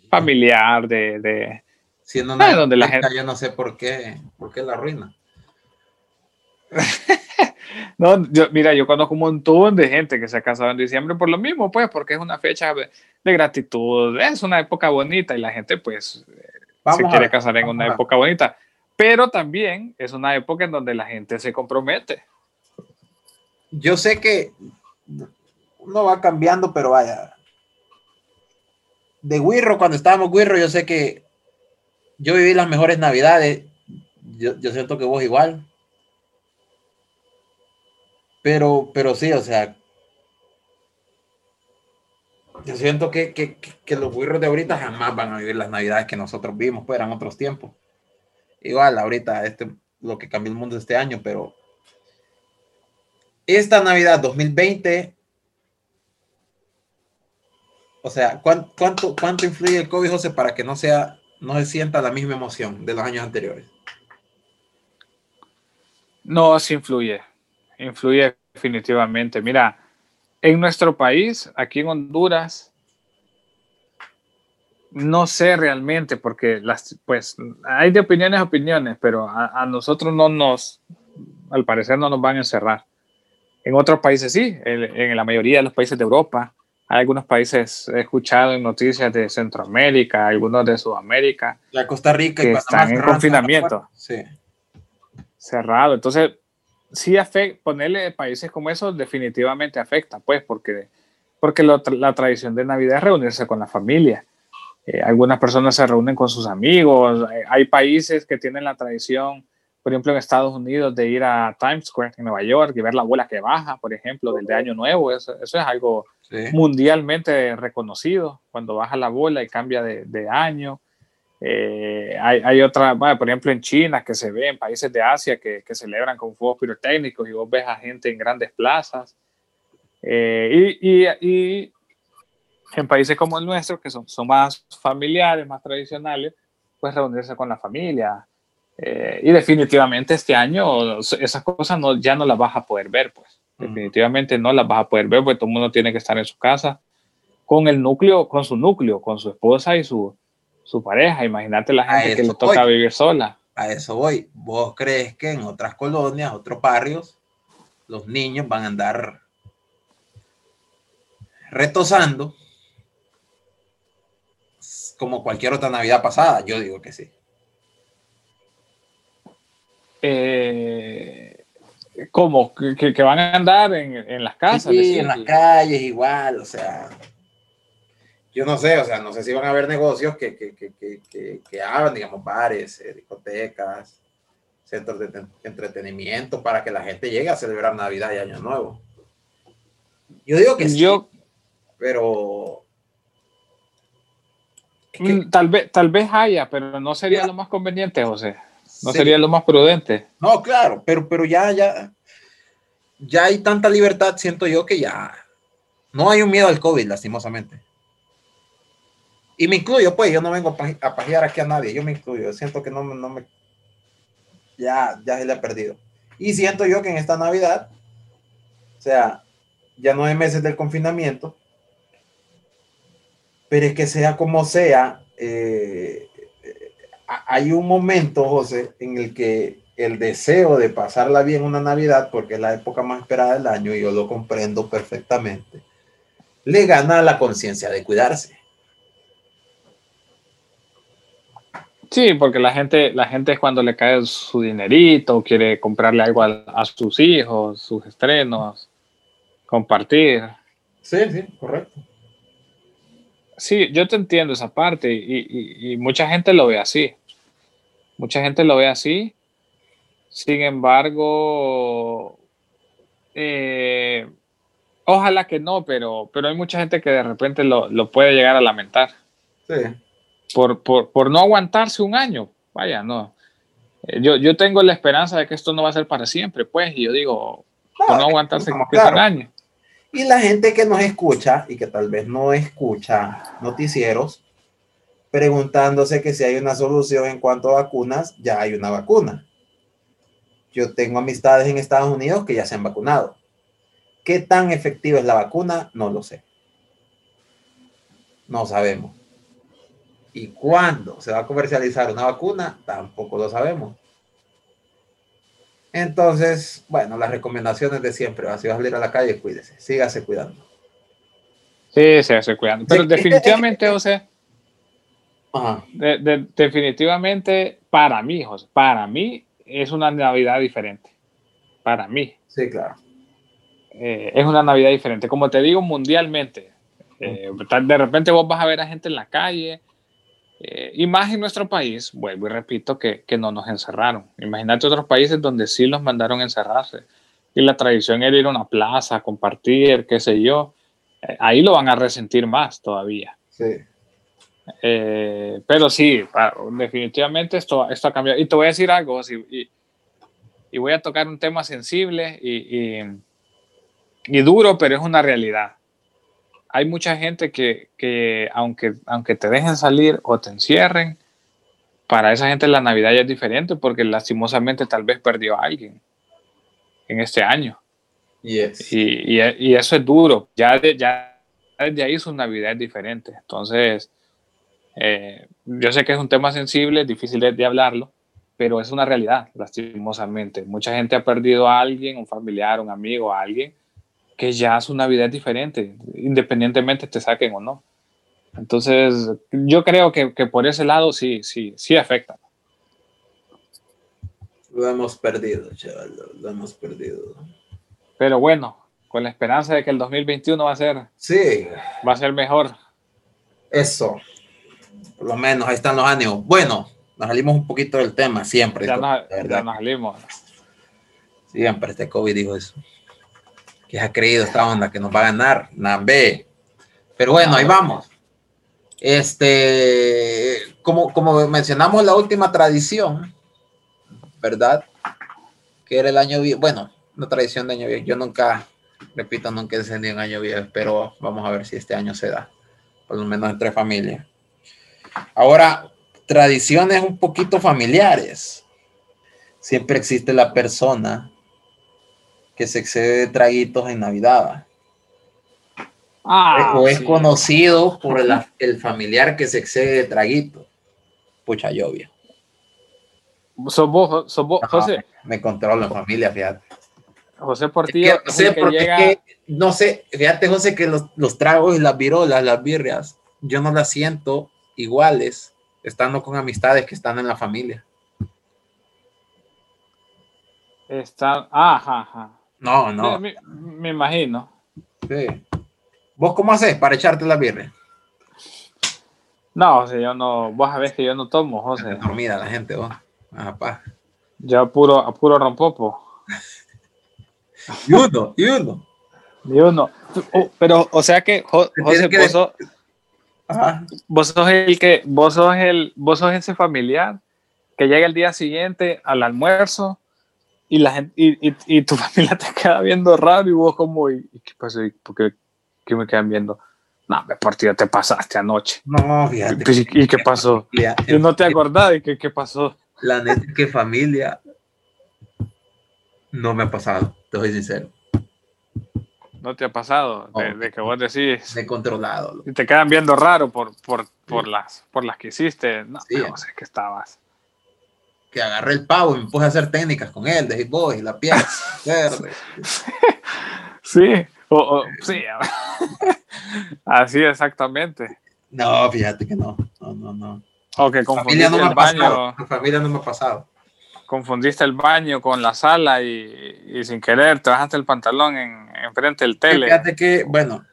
S1: familiar de... de
S2: Siendo una donde la gente... Yo no sé por qué, por qué la arruina.
S1: No, yo, mira, yo conozco un montón de gente que se ha casado en diciembre por lo mismo, pues, porque es una fecha de, gratitud, es una época bonita y la gente, pues, eh, se quiere casar en una época bonita. Pero también es una época en donde la gente se compromete.
S2: Yo sé que uno va cambiando, pero vaya. De Wirro, cuando estábamos Wirro, yo sé que yo viví las mejores navidades. Yo, yo siento que vos igual. Pero, pero sí, o sea, yo siento que, que, que los burros de ahorita jamás van a vivir las navidades que nosotros vimos, pues eran otros tiempos. Igual, ahorita, este, lo que cambió el mundo este año, pero esta Navidad 2020, o sea, ¿cuánto, cuánto, cuánto influye el COVID, José, para que no sea, no se sienta la misma emoción de los años anteriores?
S1: No, sí influye influye definitivamente. Mira, en nuestro país, aquí en Honduras, no sé realmente, porque las, pues, hay de opiniones a opiniones, pero a, nosotros no nos, al parecer no nos van a encerrar. En otros países sí, en, la mayoría de los países de Europa, hay algunos países, he escuchado en noticias de Centroamérica, algunos de Sudamérica.
S2: La Costa Rica
S1: que están en confinamiento.
S2: Sí.
S1: Cerrado. Entonces, sí afecta, ponerle países como esos definitivamente afecta, pues, porque, porque la tradición de Navidad es reunirse con la familia. Eh, algunas personas se reúnen con sus amigos. Eh, hay países que tienen la tradición, por ejemplo, en Estados Unidos, de ir a Times Square en Nueva York y ver la bola que baja, por ejemplo, del de Año Nuevo. Eso, eso es algo mundialmente reconocido, cuando baja la bola y cambia de, de año. Eh, hay, hay otra, por ejemplo, en China, que se ve en países de Asia que, que celebran con fuegos pirotécnicos y vos ves a gente en grandes plazas. Eh, y, y, en países como el nuestro, que son, son más familiares, más tradicionales, pues reunirse con la familia. Eh, y definitivamente este año esas cosas no, ya no las vas a poder ver, pues. Definitivamente no las vas a poder ver, porque todo el mundo tiene que estar en su casa con el núcleo, con su núcleo, con su esposa y su, su pareja. Imagínate la gente que le toca vivir sola.
S2: A eso voy. ¿Vos crees que en otras colonias, otros barrios, los niños van a andar retosando como cualquier otra Navidad pasada? Yo digo que sí.
S1: Eh, ¿Cómo? ¿Que, van a andar en, las casas?
S2: Sí, en las calles igual, o sea. Yo no sé, o sea, no sé si van a haber negocios que, que, que, que hagan, digamos, bares, eh, discotecas, centros de entretenimiento para que la gente llegue a celebrar Navidad y Año Nuevo. Yo digo que sí, pero
S1: mm, tal vez tal vez haya, pero no sería lo más conveniente, José. No sería lo más prudente.
S2: No, claro, pero pero ya ya ya hay tanta libertad, siento yo que ya no hay un miedo al COVID, lastimosamente. Y me incluyo, pues, yo no vengo a pajear aquí a nadie, yo me incluyo, siento que no, no me ya, ya se le ha perdido. Y siento yo que en esta Navidad, o sea, ya nueve meses del confinamiento, pero es que sea como sea, eh, hay un momento, José, en el que el deseo de pasarla bien una Navidad, porque es la época más esperada del año, y yo lo comprendo perfectamente, le gana la conciencia de cuidarse.
S1: Sí, porque la gente, la gente es cuando le cae su dinerito, quiere comprarle algo a, sus hijos, sus estrenos, compartir.
S2: Sí, sí, correcto.
S1: Sí, yo te entiendo esa parte y, mucha gente lo ve así. Mucha gente lo ve así. Sin embargo, eh, ojalá que no, pero, pero hay mucha gente que de repente lo, lo puede llegar a lamentar.
S2: Sí
S1: por, por, por no aguantarse un año. Vaya, no. Eh, yo, yo tengo la esperanza de que esto no va a ser para siempre, pues, y yo digo, por no aguantarse un año.
S2: Y la gente que nos escucha y que tal vez no escucha noticieros, preguntándose que si hay una solución en cuanto a vacunas, ya hay una vacuna. Yo tengo amistades en Estados Unidos que ya se han vacunado. ¿Qué tan efectiva es la vacuna? No lo sé. No sabemos. ¿Y cuándo se va a comercializar una vacuna? Tampoco lo sabemos. Entonces, bueno, las recomendaciones de siempre, si vas a salir a la calle, cuídese, sígase cuidando.
S1: Sí, sígase cuidando. Pero definitivamente, o sea, definitivamente para mí, José, para mí es una Navidad diferente. Para mí.
S2: Sí, claro.
S1: Eh, es una Navidad diferente. Como te digo, mundialmente. Eh, de repente vos vas a ver a gente en la calle eh, y más en nuestro país, vuelvo y repito, que, que, no nos encerraron. Imagínate otros países donde sí los mandaron a encerrarse. Y la tradición era ir a una plaza, compartir, qué sé yo. Eh, ahí lo van a resentir más todavía.
S2: Sí.
S1: Eh, pero sí, definitivamente esto, esto ha cambiado. Y te voy a decir algo, y, y voy a tocar un tema sensible y duro, pero es una realidad hay mucha gente que, aunque, aunque te dejen salir o te encierren, para esa gente la Navidad ya es diferente porque lastimosamente tal vez perdió a alguien en este año. Y, y, eso es duro. Ya, ya desde ahí su Navidad es diferente. Entonces, eh, yo sé que es un tema sensible, difícil de, de, hablarlo, pero es una realidad, lastimosamente. Mucha gente ha perdido a alguien, un familiar, un amigo, a alguien, que ya su Navidad es diferente, independientemente te saquen o no. Entonces, yo creo que, que por ese lado sí, sí, sí afecta.
S2: Lo hemos perdido, chaval, lo hemos perdido.
S1: Pero bueno, con la esperanza de que el 2021 va a ser,
S2: sí.
S1: va a ser mejor.
S2: Eso, por lo menos ahí están los ánimos. Bueno, nos salimos un poquito del tema, siempre.
S1: Ya, ya nos salimos.
S2: Siempre este COVID dijo eso que ha creído esta onda que nos va a ganar, Nambe. Pero bueno, ahí vamos. Este, como, como mencionamos la última tradición, ¿verdad? Que era el año viejo. Bueno, una tradición de año viejo. Yo nunca, repito, nunca encendí un año viejo, pero vamos a ver si este año se da. por lo menos entre familias. Ahora, tradiciones un poquito familiares. Siempre existe la persona que se excede de traguitos en Navidad.
S1: Ah,
S2: o es
S1: sí.
S2: conocido por el, el familiar que se excede de traguitos. Pucha lluvia.
S1: Sos vos, sos vos,
S2: Ajá,
S1: José.
S2: Me controlo en familia, fíjate.
S1: José
S2: Es
S1: Portillo.
S2: que no
S1: es
S2: sé,
S1: el que
S2: porque es
S1: llega-
S2: que, no sé, fíjate, José, que los, los tragos y las virolas, las birrias, yo no las siento iguales estando con amistades que están en la familia.
S1: Está, ajá, ajá.
S2: No, no.
S1: Me, me imagino.
S2: sí. ¿Vos cómo haces para echarte la birria?
S1: No, José, yo no, vos sabés que yo no tomo, José.
S2: Dormida la gente, vos. Ajá, pa.
S1: Yo a puro, a puro rompopo.
S2: Y uno, y uno.
S1: Ni uno. Oh, pero, o sea que, Jo- José,
S2: que
S1: vos sos,
S2: Ajá.
S1: vos sos el que, vos sos el, vos sos ese familiar que llega el día siguiente al almuerzo y la gente, y, y- y tu familia te queda viendo raro y vos como, ¿y, qué pasó? ¿Y por qué, qué me quedan viendo? No, me partido te pasaste anoche.
S2: No, fíjate.
S1: Pues, ¿Y, qué pasó?
S2: Familia,
S1: Y no te acordás de qué, qué pasó.
S2: La neta que familia no me ha pasado, te soy sincero.
S1: No te ha pasado de,
S2: No.
S1: de que vos decís
S2: Me he controlado. loco.
S1: y te quedan viendo raro por, por, por, las, por las que hiciste. No,
S2: Sí.
S1: no sé qué estabas.
S2: Que agarré el pavo y me puse a hacer técnicas con él, de hitbox y la pieza verde.
S1: Sí, o, o- sí. Así exactamente.
S2: No, fíjate que no, no, no, no.
S1: O que
S2: Familia
S1: confundiste
S2: no me
S1: el
S2: ha pasado.
S1: baño,
S2: La familia no me ha pasado.
S1: confundiste el baño con la sala y, y sin querer te bajaste el pantalón en, enfrente del tele.
S2: Fíjate que, bueno,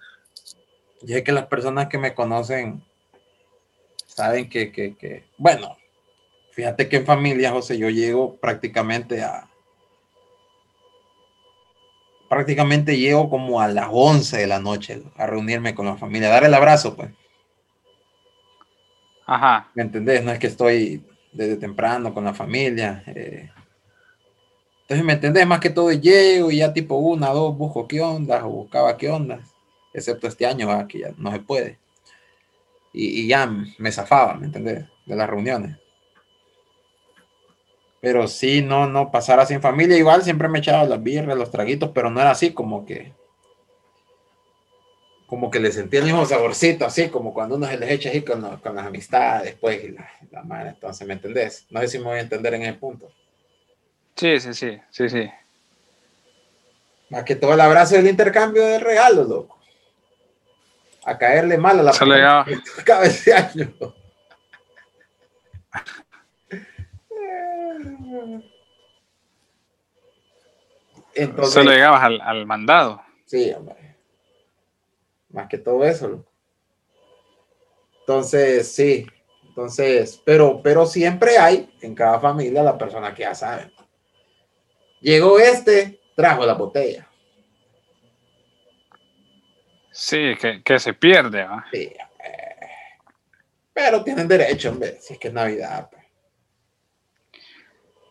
S2: ya que las personas que me conocen saben que, que, que, bueno, fíjate que en familia, José, yo llego prácticamente a, prácticamente llego como a las 11 de la noche a reunirme con la familia, a dar el abrazo, pues.
S1: Ajá.
S2: ¿Me entendés? No es que estoy desde temprano con la familia. eh. Entonces, ¿me entendés? Más que todo llego y ya tipo una, dos, busco qué onda o buscaba qué onda. Excepto este año, ¿va? que ya no se puede. Y, y ya me zafaba, ¿me entendés? De las reuniones. Pero sí, no, no pasar así en familia. Igual siempre me echaba las birras, los traguitos, pero no era así como que como que le sentía el mismo saborcito, así como cuando uno se les echa así con, los- con las amistades, pues, y la, la madre, entonces, ¿me entendés? No sé si me voy a entender en ese punto.
S1: Sí, sí, sí, sí, sí.
S2: Más que todo el abrazo del intercambio de regalos, loco. A caerle mal a la
S1: Se le da-
S2: persona que tocaba ese año. Entonces,
S1: Solo llegabas al, al mandado.
S2: Sí, hombre. Más que todo eso. Entonces, sí. Entonces, pero, pero siempre hay en cada familia la persona que ya sabe. Llegó este, trajo la botella.
S1: Sí, que, que se pierde, ¿va?
S2: Sí, hombre. Pero tienen derecho, hombre, si es que es Navidad.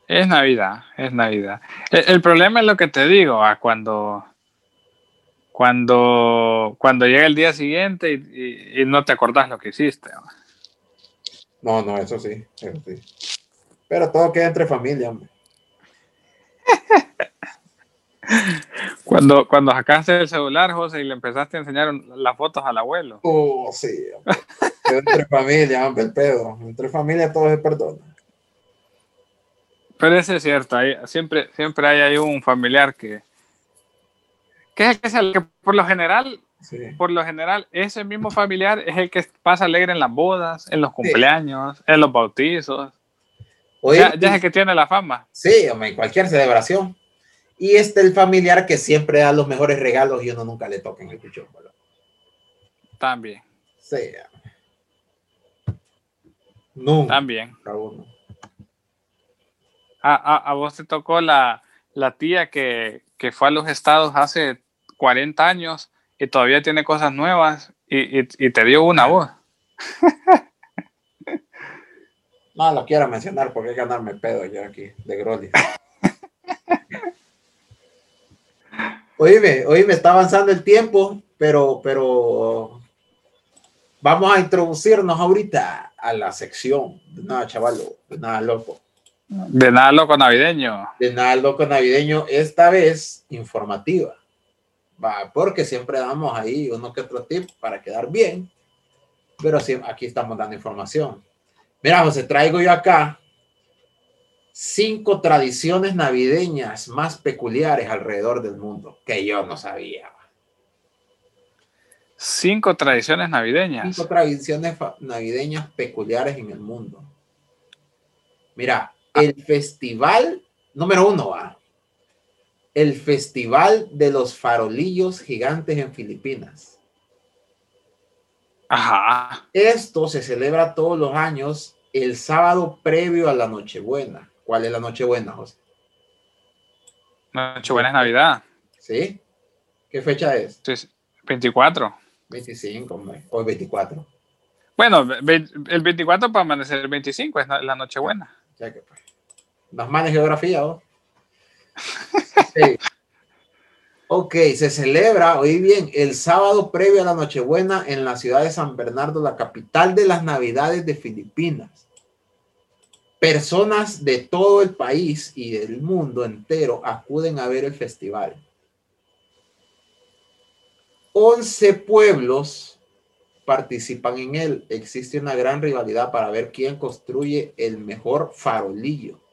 S1: Es Navidad, es Navidad. El, el problema es lo que te digo, ¿va? cuando, cuando, cuando llega el día siguiente y, y- y no te acordás lo que hiciste.
S2: No, no, eso sí, eso sí. Pero todo queda entre familia, hombre.
S1: Cuando, cuando sacaste el celular, José, y le empezaste a enseñar las fotos al abuelo.
S2: Oh, sí, hombre. Queda entre familia, hombre, el pedo. Entre familia todo se perdona.
S1: Pero eso es cierto, hay- siempre, siempre hay ahí un familiar que, que es el que, es el que por lo general,
S2: Sí.
S1: por lo general, ese mismo familiar es el que pasa alegre en las bodas, en los cumpleaños, en los bautizos.
S2: Oye,
S1: Ya, ya es el que tiene la fama.
S2: Sí, hombre, en cualquier celebración. Y este el familiar que siempre da los mejores regalos y uno nunca le toca en el ¿verdad?
S1: También,
S2: Sí. Nunca
S1: también. A, a- a vos te tocó la, la tía que, que fue a los estados hace 40 años y todavía tiene cosas nuevas y, y- y te dio una voz.
S2: No lo quiero mencionar porque hay que ganarme pedo yo aquí, de Groli. Oíme, oíme, está avanzando el tiempo, pero, pero vamos a introducirnos ahorita a la sección de nada, chavalo, de nada loco.
S1: De nada loco navideño.
S2: De nada loco navideño, esta vez informativa. Va, porque siempre damos ahí uno que otro tip para quedar bien, pero aquí estamos dando información. Mira, José, traigo yo acá cinco tradiciones navideñas más peculiares alrededor del mundo que yo no sabía.
S1: Cinco tradiciones navideñas.
S2: Cinco tradiciones navideñas peculiares en el mundo. Mira. El festival número uno va. El festival de los farolillos gigantes en Filipinas.
S1: Ajá.
S2: Esto se celebra todos los años el sábado previo a la Nochebuena. ¿Cuál es la Nochebuena, José?
S1: Nochebuena es Navidad.
S2: ¿Sí? ¿Qué fecha es?
S1: Sí, 24.
S2: 25, hoy 24.
S1: Bueno, el 24 para amanecer el 25 es la Nochebuena. Ya que pues.
S2: Más manes geografía, ¿no? Ok, se celebra, hoy bien, el sábado previo a la Nochebuena en la ciudad de San Bernardo, la capital de las Navidades de Filipinas. Personas de todo el país y del mundo entero acuden a ver el festival. 11 pueblos participan en él. Existe una gran rivalidad para ver quién construye el mejor farolillo.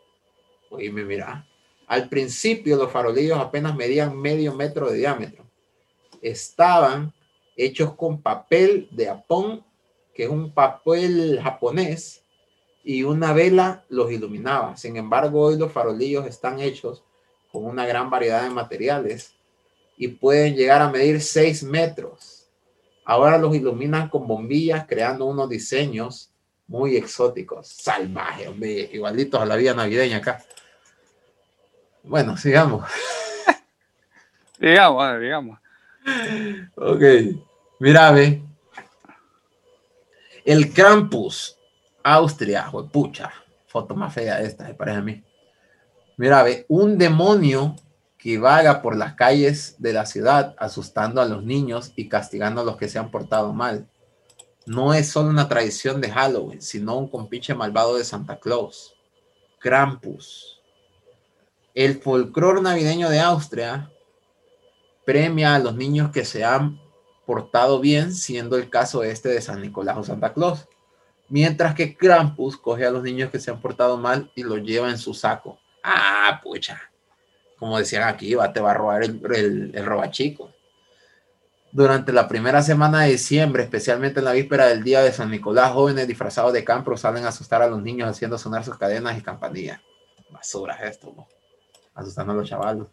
S2: Oíme, mira. Al principio los farolillos apenas medían medio metro de diámetro. Estaban hechos con papel de apón, que es un papel japonés, y una vela los iluminaba. Sin embargo, hoy los farolillos están hechos con una gran variedad de materiales y pueden llegar a medir 6 metros. Ahora los iluminan con bombillas, creando unos diseños muy exóticos, salvajes, igualitos a la vida navideña acá. Bueno, sigamos.
S1: digamos, digamos.
S2: Ok, mira, ve. El Krampus, Austria, pucha, foto más fea esta, me parece a mí. Mira, ve, un demonio que vaga por las calles de la ciudad asustando a los niños y castigando a los que se han portado mal. No es solo una tradición de Halloween, sino un compinche malvado de Santa Claus. Krampus. El folclore navideño de Austria premia a los niños que se han portado bien, siendo el caso este de San Nicolás o Santa Claus. Mientras que Krampus coge a los niños que se han portado mal y los lleva en su saco. Ah, pucha como decían aquí, va, te va a robar el, el, el robachico. Durante la primera semana de diciembre, especialmente en la víspera del día de San Nicolás, jóvenes disfrazados de campo salen a asustar a los niños haciendo sonar sus cadenas y campanillas. Basura esto, asustando a los chavalos.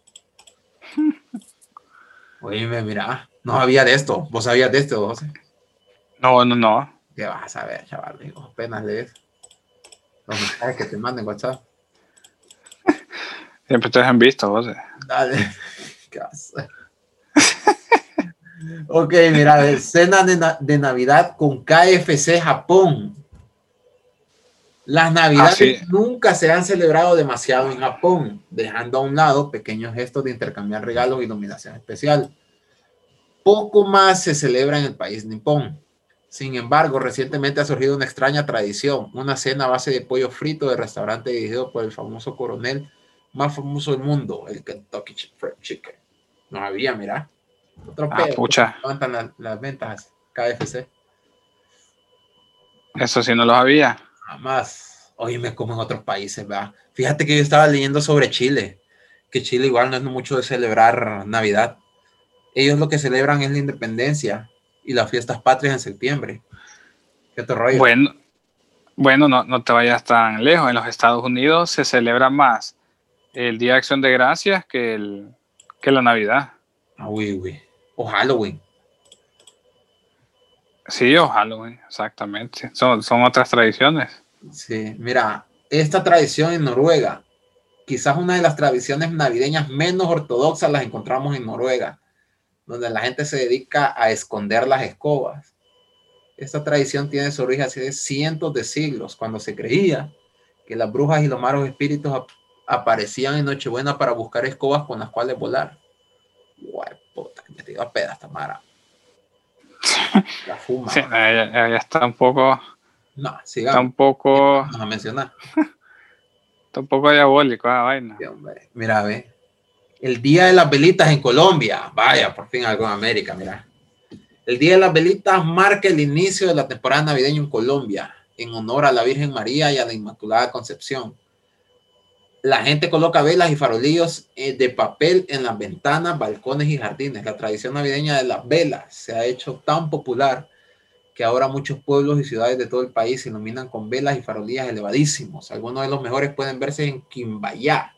S2: Oye, mira, no había de esto. ¿Vos sabías de esto, José?
S1: No, no, no.
S2: ¿Qué vas a saber, chaval? apenas lees los mensajes que te manden WhatsApp.
S1: Siempre te han visto, vos.
S2: Dale. ok, mira, escena de, Navidad con KFC Japón. Las Navidades ah, nunca se han celebrado demasiado en Japón, dejando a un lado pequeños gestos de intercambiar regalos y dominación especial. Poco más se celebra en el país nipón. Sin embargo, recientemente ha surgido una extraña tradición, una cena a base de pollo frito de restaurante dirigido por el famoso coronel más famoso del mundo, el Kentucky Fried Chicken. No había, mira.
S1: Otro ah, pucha.
S2: Levantan las ventas KFC.
S1: Eso sí no lo había.
S2: Jamás. Hoy me como en otros países, ¿verdad? Fíjate que yo estaba leyendo sobre Chile, que Chile igual no es mucho de celebrar Navidad. Ellos lo que celebran es la independencia y las fiestas patrias en septiembre. ¿Qué te rollo?
S1: Bueno, bueno no, no te vayas tan lejos. En los Estados Unidos se celebra más el Día de Acción de Gracias que, el, que la Navidad.
S2: Ah, uy, uy. O Halloween.
S1: Sí, o Halloween, exactamente. Son, son otras tradiciones.
S2: Sí, mira, esta tradición en Noruega, quizás una de las tradiciones navideñas menos ortodoxas las encontramos en Noruega, donde la gente se dedica a esconder las escobas. Esta tradición tiene su origen hace cientos de siglos, cuando se creía que las brujas y los malos espíritus aparecían en Nochebuena para buscar escobas con las cuales volar. Guay, puta, me tiró a pedas, Tamara. La fuma.
S1: Sí, ella, está un poco,
S2: No,
S1: está
S2: sigamos.
S1: un poco,
S2: Vamos a mencionar.
S1: está un poco diabólico la vaina.
S2: Sí. Mira, ve. El Día de las Velitas en Colombia. Vaya, por fin algo en América, mira. El Día de las Velitas marca el inicio de la temporada navideña en Colombia, en honor a la Virgen María y a la Inmaculada Concepción. La gente coloca velas y farolillos eh, de papel en las ventanas, balcones y jardines. La tradición navideña de las velas se ha hecho tan popular que ahora muchos pueblos y ciudades de todo el país se iluminan con velas y farolillas elevadísimos. Algunos de los mejores pueden verse en Quimbayá,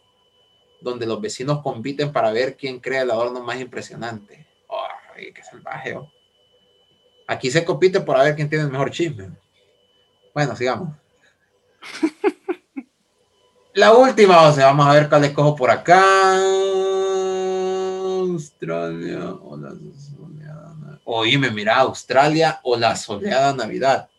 S2: donde los vecinos compiten para ver quién crea el adorno más impresionante. ¡Ay, qué salvaje! oh. Aquí se compite por ver quién tiene el mejor chisme. Bueno, sigamos. La última, o sea, vamos a ver cuál escojo por acá. Australia o la soleada. Na- Oíme, mira, Australia o la soleada Navidad.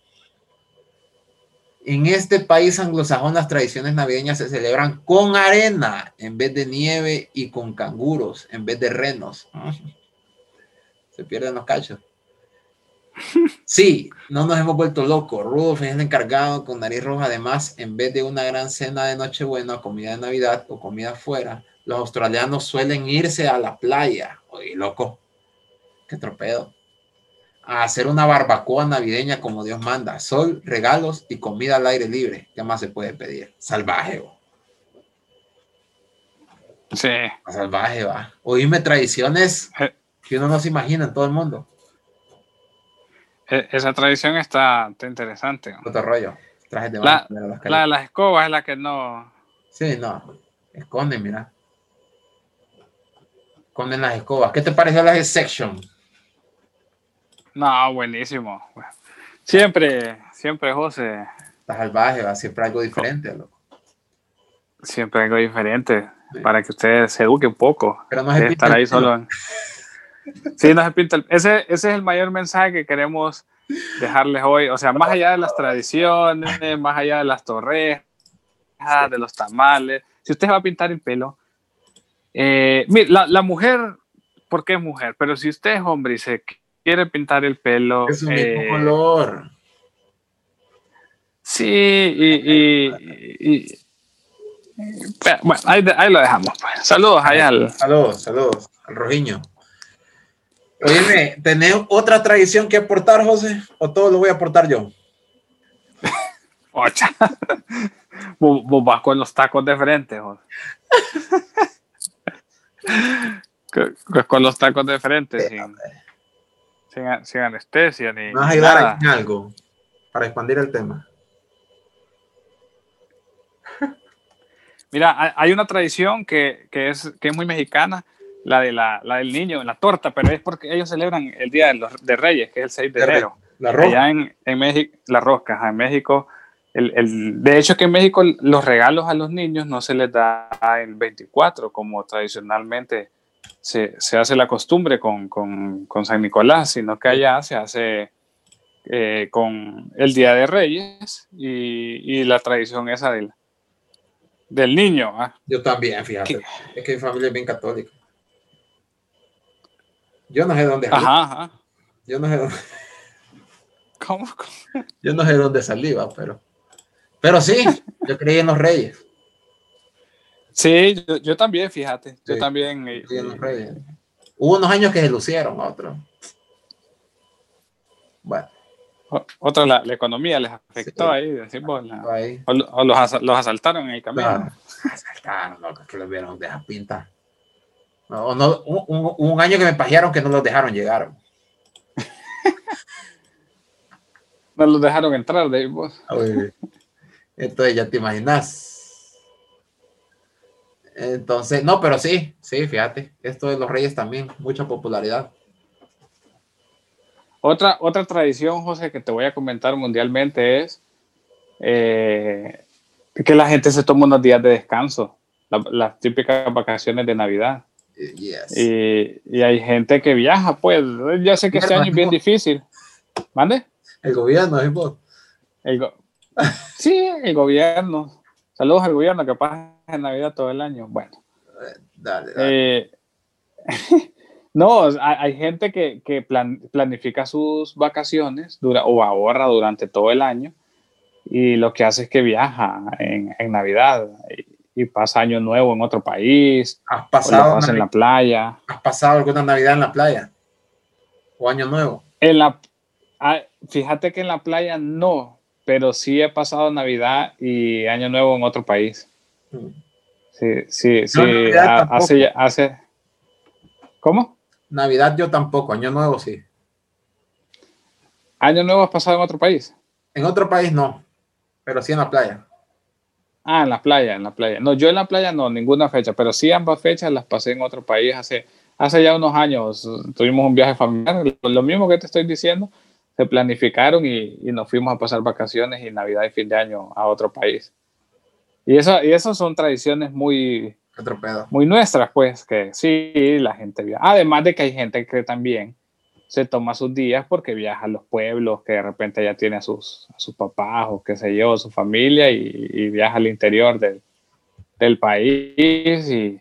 S2: En este país anglosajón las tradiciones navideñas se celebran con arena en vez de nieve y con canguros en vez de renos. Se pierden los cachos. Sí, no nos hemos vuelto locos. Rudolf es el encargado con nariz roja. Además, en vez de una gran cena de Nochebuena, comida de Navidad o comida afuera, los australianos suelen irse a la playa. Oye, loco, qué tropedo. A hacer una barbacoa navideña como Dios manda. Sol, regalos y comida al aire libre. ¿Qué más se puede pedir? Salvaje, bo.
S1: Sí,
S2: salvaje, va. Oíme tradiciones que uno no se imagina en todo el mundo.
S1: E- esa tradición está, está interesante.
S2: Otro rollo. Trajes de
S1: La-
S2: baño,
S1: La de las escobas es la que no.
S2: Sí, no. Esconden, mira. Esconden las escobas. ¿Qué te pareció la section?
S1: No, buenísimo. Siempre, siempre, José,
S2: Está salvaje, va. Siempre algo diferente, loco.
S1: siempre algo diferente
S2: Sí.
S1: para que usted se eduque un poco.
S2: Pero no
S1: de
S2: pinta
S1: estar ahí solo. en- Sí, no se pinta el- ese, ese es el mayor mensaje que queremos dejarles hoy. O sea, más allá de las tradiciones, más allá de las torrejas, de los tamales. Si usted va a pintar el pelo, eh, mire, la, la mujer, porque es mujer, pero si usted es hombre y se quiere pintar el pelo,
S2: Es un mismo
S1: eh,
S2: color.
S1: Sí, y, y- y- y- pero, bueno, ahí, ahí lo dejamos. pues. Saludos ahí al.
S2: Saludos, saludos. Al rojiño. Oye, ¿tenés otra tradición que aportar, José? ¿O todo lo voy a aportar yo?
S1: Ocha. Vos, vos vas con los tacos de frente, José. Con- con- los tacos de frente, sin, sin, a- sin anestesia ni
S2: ¿Me vas a ayudar en algo para expandir el tema?
S1: Mira, hay- hay una tradición que, que es, que es muy mexicana, la, de la, la del niño en la torta, pero es porque ellos celebran el Día de, los, de Reyes, que es el 6 de
S2: De
S1: enero.
S2: La roja.
S1: Allá en, en México, la rosca, ajá, en México, el, el- de hecho que en México los regalos a los niños no se les da el 24, como tradicionalmente se, se hace la costumbre con, con, con San Nicolás, sino que allá se hace eh, con el Día de Reyes y, y la tradición esa del, del niño. ¿ah?
S2: Yo también, fíjate.
S1: ¿Qué?
S2: Es que mi familia es bien católica. Yo no sé dónde salí.
S1: Ajá, ajá.
S2: Yo no sé dónde,
S1: ¿Cómo? cómo?
S2: yo no sé dónde salí, va, pero. Pero sí, yo creí en los reyes.
S1: Sí, yo, yo también, fíjate. Yo también. eh,
S2: creí en los reyes. Hubo unos años que se lucieron, otros. Bueno,
S1: Otra, la, la economía les afectó
S2: Sí.
S1: ahí, decimos, la-
S2: ahí.
S1: o, lo- o los, los asaltaron en el camino.
S2: Asaltaron, loco, que los vieron de esa pinta. No, no, un, año que me pajearon que no los dejaron llegar.
S1: No los dejaron entrar, de vos.
S2: Uy, Entonces ya te imaginas. Entonces, no, pero sí, sí, fíjate. Esto de los reyes también, mucha popularidad.
S1: Otra, otra tradición, José, que te voy a comentar mundialmente es eh, que la gente se toma unos días de descanso, la- las típicas vacaciones de Navidad.
S2: Yes.
S1: Y, y hay gente que viaja, pues. Ya sé que este año es bien difícil. ¿Mande?
S2: El gobierno, es vos.
S1: El go- sí, el gobierno. Saludos al gobierno que pasa en Navidad todo el año. Bueno.
S2: Dale, dale.
S1: Eh, No, hay, hay gente que, que plan- planifica sus vacaciones dura, o ahorra durante todo el año y lo que hace es que viaja en, en Navidad y, y pasa Año Nuevo en otro país,
S2: ¿Has
S1: o
S2: pasado,
S1: pasa en la playa.
S2: ¿Has pasado alguna Navidad en la playa? ¿O Año Nuevo?
S1: En la, ah, fíjate que en la playa no, pero sí he pasado Navidad y Año Nuevo en otro país.
S2: Mm.
S1: Sí, sí, sí. Hace, hace, ¿Cómo?
S2: Navidad yo tampoco, Año Nuevo sí.
S1: ¿Año Nuevo has pasado en otro país?
S2: En otro país no, pero sí en la playa.
S1: Ah, en la playa, en la playa. No, yo en la playa no, ninguna fecha, pero sí ambas fechas las pasé en otro país hace, hace ya unos años. Tuvimos un viaje familiar, lo, mismo que te estoy diciendo, se planificaron y, y nos fuimos a pasar vacaciones y Navidad y fin de año a otro país. Y eso, y eso son tradiciones muy, muy nuestras, pues, que sí, la gente viaja. Además de que hay gente que también se toma sus días porque viaja a los pueblos, que de repente ya tiene a sus, a sus papás o qué sé yo, su familia y, y viaja al interior del, del país. Y,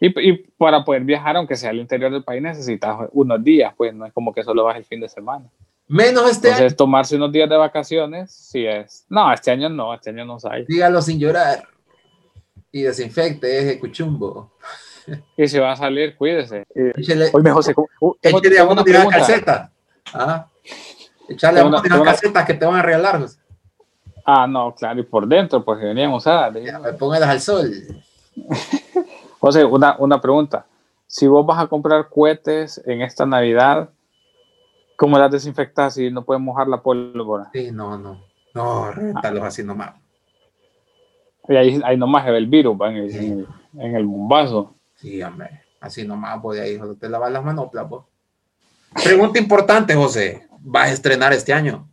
S1: y, y para poder viajar, aunque sea al interior del país, necesitas unos días, pues no es como que solo vas el fin de semana.
S2: Menos este año,
S1: Entonces, tomarse unos días de vacaciones, sí es. No, este año no, este año no hay.
S2: dígalo sin llorar. Y desinfecte ese cuchumbo.
S1: Y si va a salir, cuídese. Y-
S2: Échale,
S1: Oye, José, ¿cómo- uh, tengo- tengo
S2: a
S1: una
S2: uno de las calcetas. ¿Ah? Échale a uno de las
S1: una-
S2: calcetas que te van a regalar. José.
S1: Ah, no, claro, y por dentro, pues que a
S2: Ya, me Póngalas al sol.
S1: José, una, una pregunta. Si vos vas a comprar cohetes en esta Navidad, ¿cómo las desinfectas si no puedes mojar la pólvora?
S2: Sí, no, no. No, rétalos así nomás.
S1: Y ahí, ahí nomás se ve el virus, va, en el, en el, en el bombazo.
S2: Sí, hombre. Así nomás, voy ahí, solo te lavas las manoplas, vos. Pregunta importante, José. ¿Vas a estrenar este año?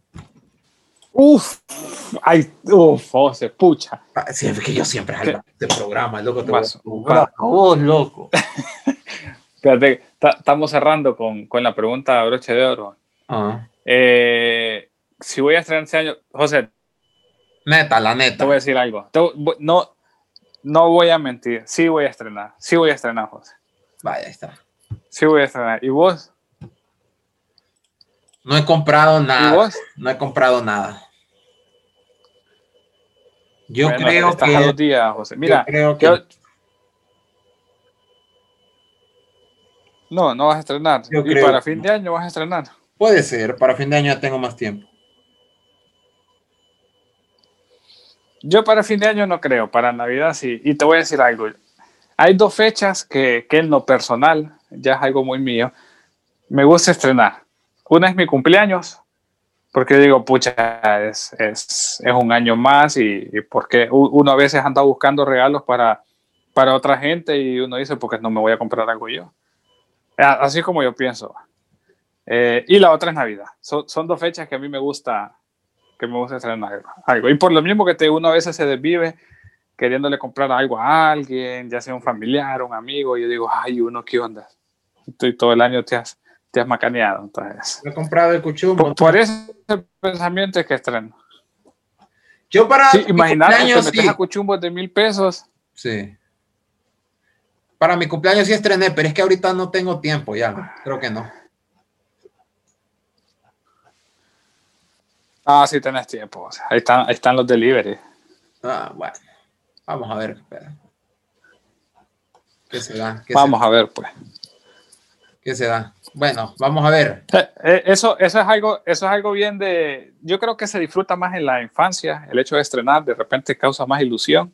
S1: Uf, ay, uf, José, pucha.
S2: Ah, es que yo siempre hablo de este programa, loco. Te a
S1: Vas-
S2: jugar a vos, loco.
S1: Espérate, ta- estamos cerrando con, con la pregunta broche de oro.
S2: Ah,
S1: Eh, si voy a estrenar este año, José,
S2: neta, la
S1: te
S2: neta.
S1: voy a decir algo. Te no, no voy a mentir. Sí voy a estrenar. Sí voy a estrenar, José.
S2: Vaya, ahí está.
S1: Sí voy a estrenar. ¿Y vos?
S2: No he comprado
S1: ¿Y
S2: nada.
S1: vos?
S2: No he comprado nada. Yo
S1: Bueno,
S2: creo
S1: estás a dos
S2: que.
S1: días, José.
S2: yo
S1: Mira,
S2: creo que.
S1: yo- no, no vas a estrenar.
S2: Yo
S1: y
S2: creo
S1: para
S2: que
S1: fin de año vas a estrenar.
S2: Puede ser. Para fin de año ya tengo más tiempo.
S1: Yo para fin de año no creo, para Navidad sí. Y te voy a decir algo. Hay dos fechas que, que en lo personal, ya es algo muy mío, me gusta estrenar. Una es mi cumpleaños, porque digo, pucha, es, es, es un año más y, porque uno a veces anda buscando regalos para, para otra gente y uno dice, porque no me voy a comprar algo yo. Así como yo pienso. Eh, y la otra es Navidad. Son dos fechas que a mí me gusta que me gusta estrenar algo. Y por lo mismo que te, uno a veces se desvive queriéndole comprar algo a alguien, ya sea un familiar, un amigo, y yo digo, ay, uno, ¿qué onda? Estoy todo el año te has, te has macaneado. Entonces,
S2: He comprado el cuchumbo.
S1: por, por ese pensamiento es que estreno.
S2: Yo para.
S1: Sí, imagínate, te metes
S2: sí.
S1: a cuchumbos de mil pesos.
S2: Sí. Para mi cumpleaños sí estrené, pero es que ahorita no tengo tiempo ya. Creo que no.
S1: Ah, sí, tenés tiempo. ahí, están, ahí están los delivery.
S2: Ah, bueno. Vamos a ver. espera. ¿Qué se da? ¿Qué
S1: Vamos a ver, pues.
S2: ¿Qué se da? Bueno, vamos a ver.
S1: Eh, eh, Eso, eso, es algo, eso es algo bien de. Yo creo que se disfruta más en la infancia. El hecho de estrenar de repente causa más ilusión.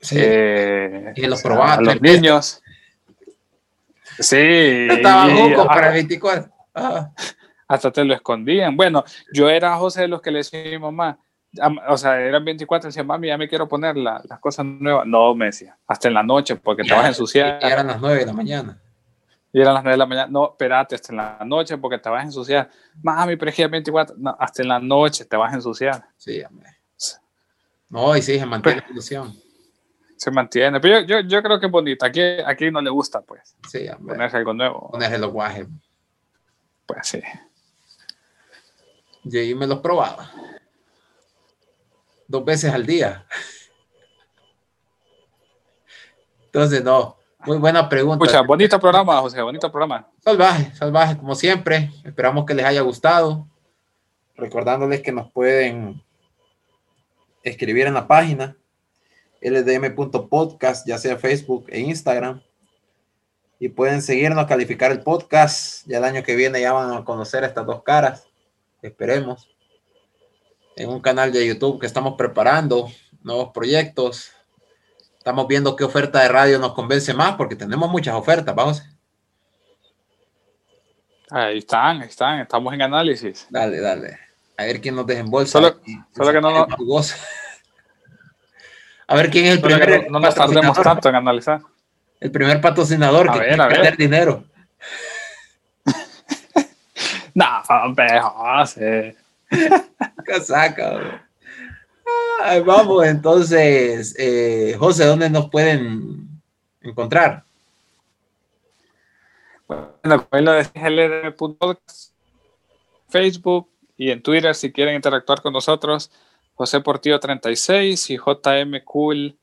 S2: Sí.
S1: Eh,
S2: Y los probaba
S1: a los niños. Sí.
S2: Estaba jugo para el 24. Ah,
S1: hasta te lo escondían. Bueno, yo era José de los que le decía a mi mamá, am- o sea, eran 24, decía, mami, ya me quiero poner la- las cosas nuevas. No, me decía, hasta en la noche, porque te vas a ensuciar.
S2: y eran las 9 de la mañana.
S1: Y eran las 9 de la mañana. No, espérate, hasta en la noche, porque te vas a ensuciar. Mami, pero es que ya 24. No, hasta en la noche te vas a ensuciar.
S2: Sí, hombre. No, y sí, se mantiene la ilusión.
S1: Se mantiene. Pero yo, yo, yo creo que es bonito. Aquí, aquí no le gusta, pues,
S2: Sí, hombre.
S1: ponerse algo nuevo.
S2: Ponerse los guajes.
S1: Pues sí.
S2: Y ahí me los probaba. Dos veces al día. Entonces, no. Muy buena pregunta.
S1: Escucha, bonito programa, José, bonito programa.
S2: Salvaje, salvaje, como siempre. Esperamos que les haya gustado. Recordándoles que nos pueden escribir en la página ldm.podcast, ya sea Facebook e Instagram. Y pueden seguirnos, calificar el podcast. Ya el año que viene ya van a conocer estas dos caras. Esperemos. En un canal de YouTube que estamos preparando nuevos proyectos. Estamos viendo qué oferta de radio nos convence más porque tenemos muchas ofertas, vamos.
S1: Ahí están, ahí están, estamos en análisis.
S2: Dale, dale. A ver quién nos desembolsa.
S1: Solo, solo que no, no,
S2: a ver quién es el
S1: primer. No, nos tardemos tanto en analizar.
S2: El primer patrocinador
S1: a
S2: que
S1: ver, a
S2: quiere perder dinero.
S1: No, hombre, José.
S2: Casaca. Ah, vamos, entonces, eh, José, ¿dónde nos pueden encontrar?
S1: Bueno, como lo de Facebook y en Twitter si quieren interactuar con nosotros José Portillo 36 y JM Cool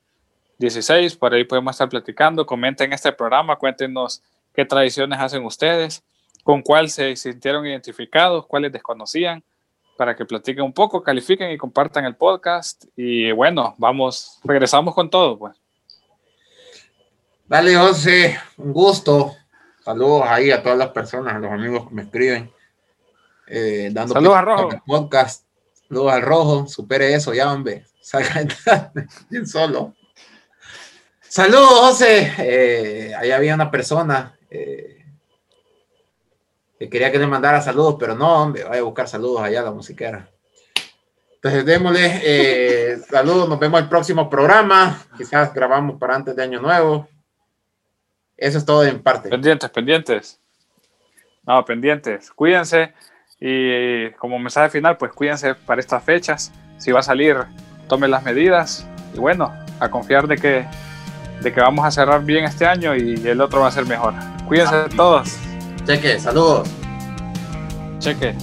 S1: 16. Por ahí podemos estar platicando. Comenten este programa, cuéntenos qué tradiciones hacen ustedes, con cuál se sintieron identificados, cuáles desconocían, para que platiquen un poco, califiquen y compartan el podcast. Y bueno, vamos, regresamos con todo, pues.
S2: Dale, José, un gusto. Saludos ahí a todas las personas, a los amigos que me escriben. Eh, dando
S1: Saludos a Rojo.
S2: Podcast. Luego al rojo, supere eso, ya, hombre. Salga bien solo. Saludos, José. Eh, ahí había una persona eh, quería que le mandara saludos, pero no, hombre, vaya a buscar saludos allá a la musiquera. Entonces, démosle eh, saludos, nos vemos el próximo programa. Quizás grabamos para antes de Año Nuevo. Eso es todo en parte.
S1: Pendientes, pendientes. No, pendientes. Cuídense. Y como mensaje final, pues cuídense para estas fechas. Si va a salir, tomen las medidas. Y bueno, a confiar de que, de que vamos a cerrar bien este año y el otro va a ser mejor. Cuídense todos.
S2: Cheque, saludos.
S1: Cheque.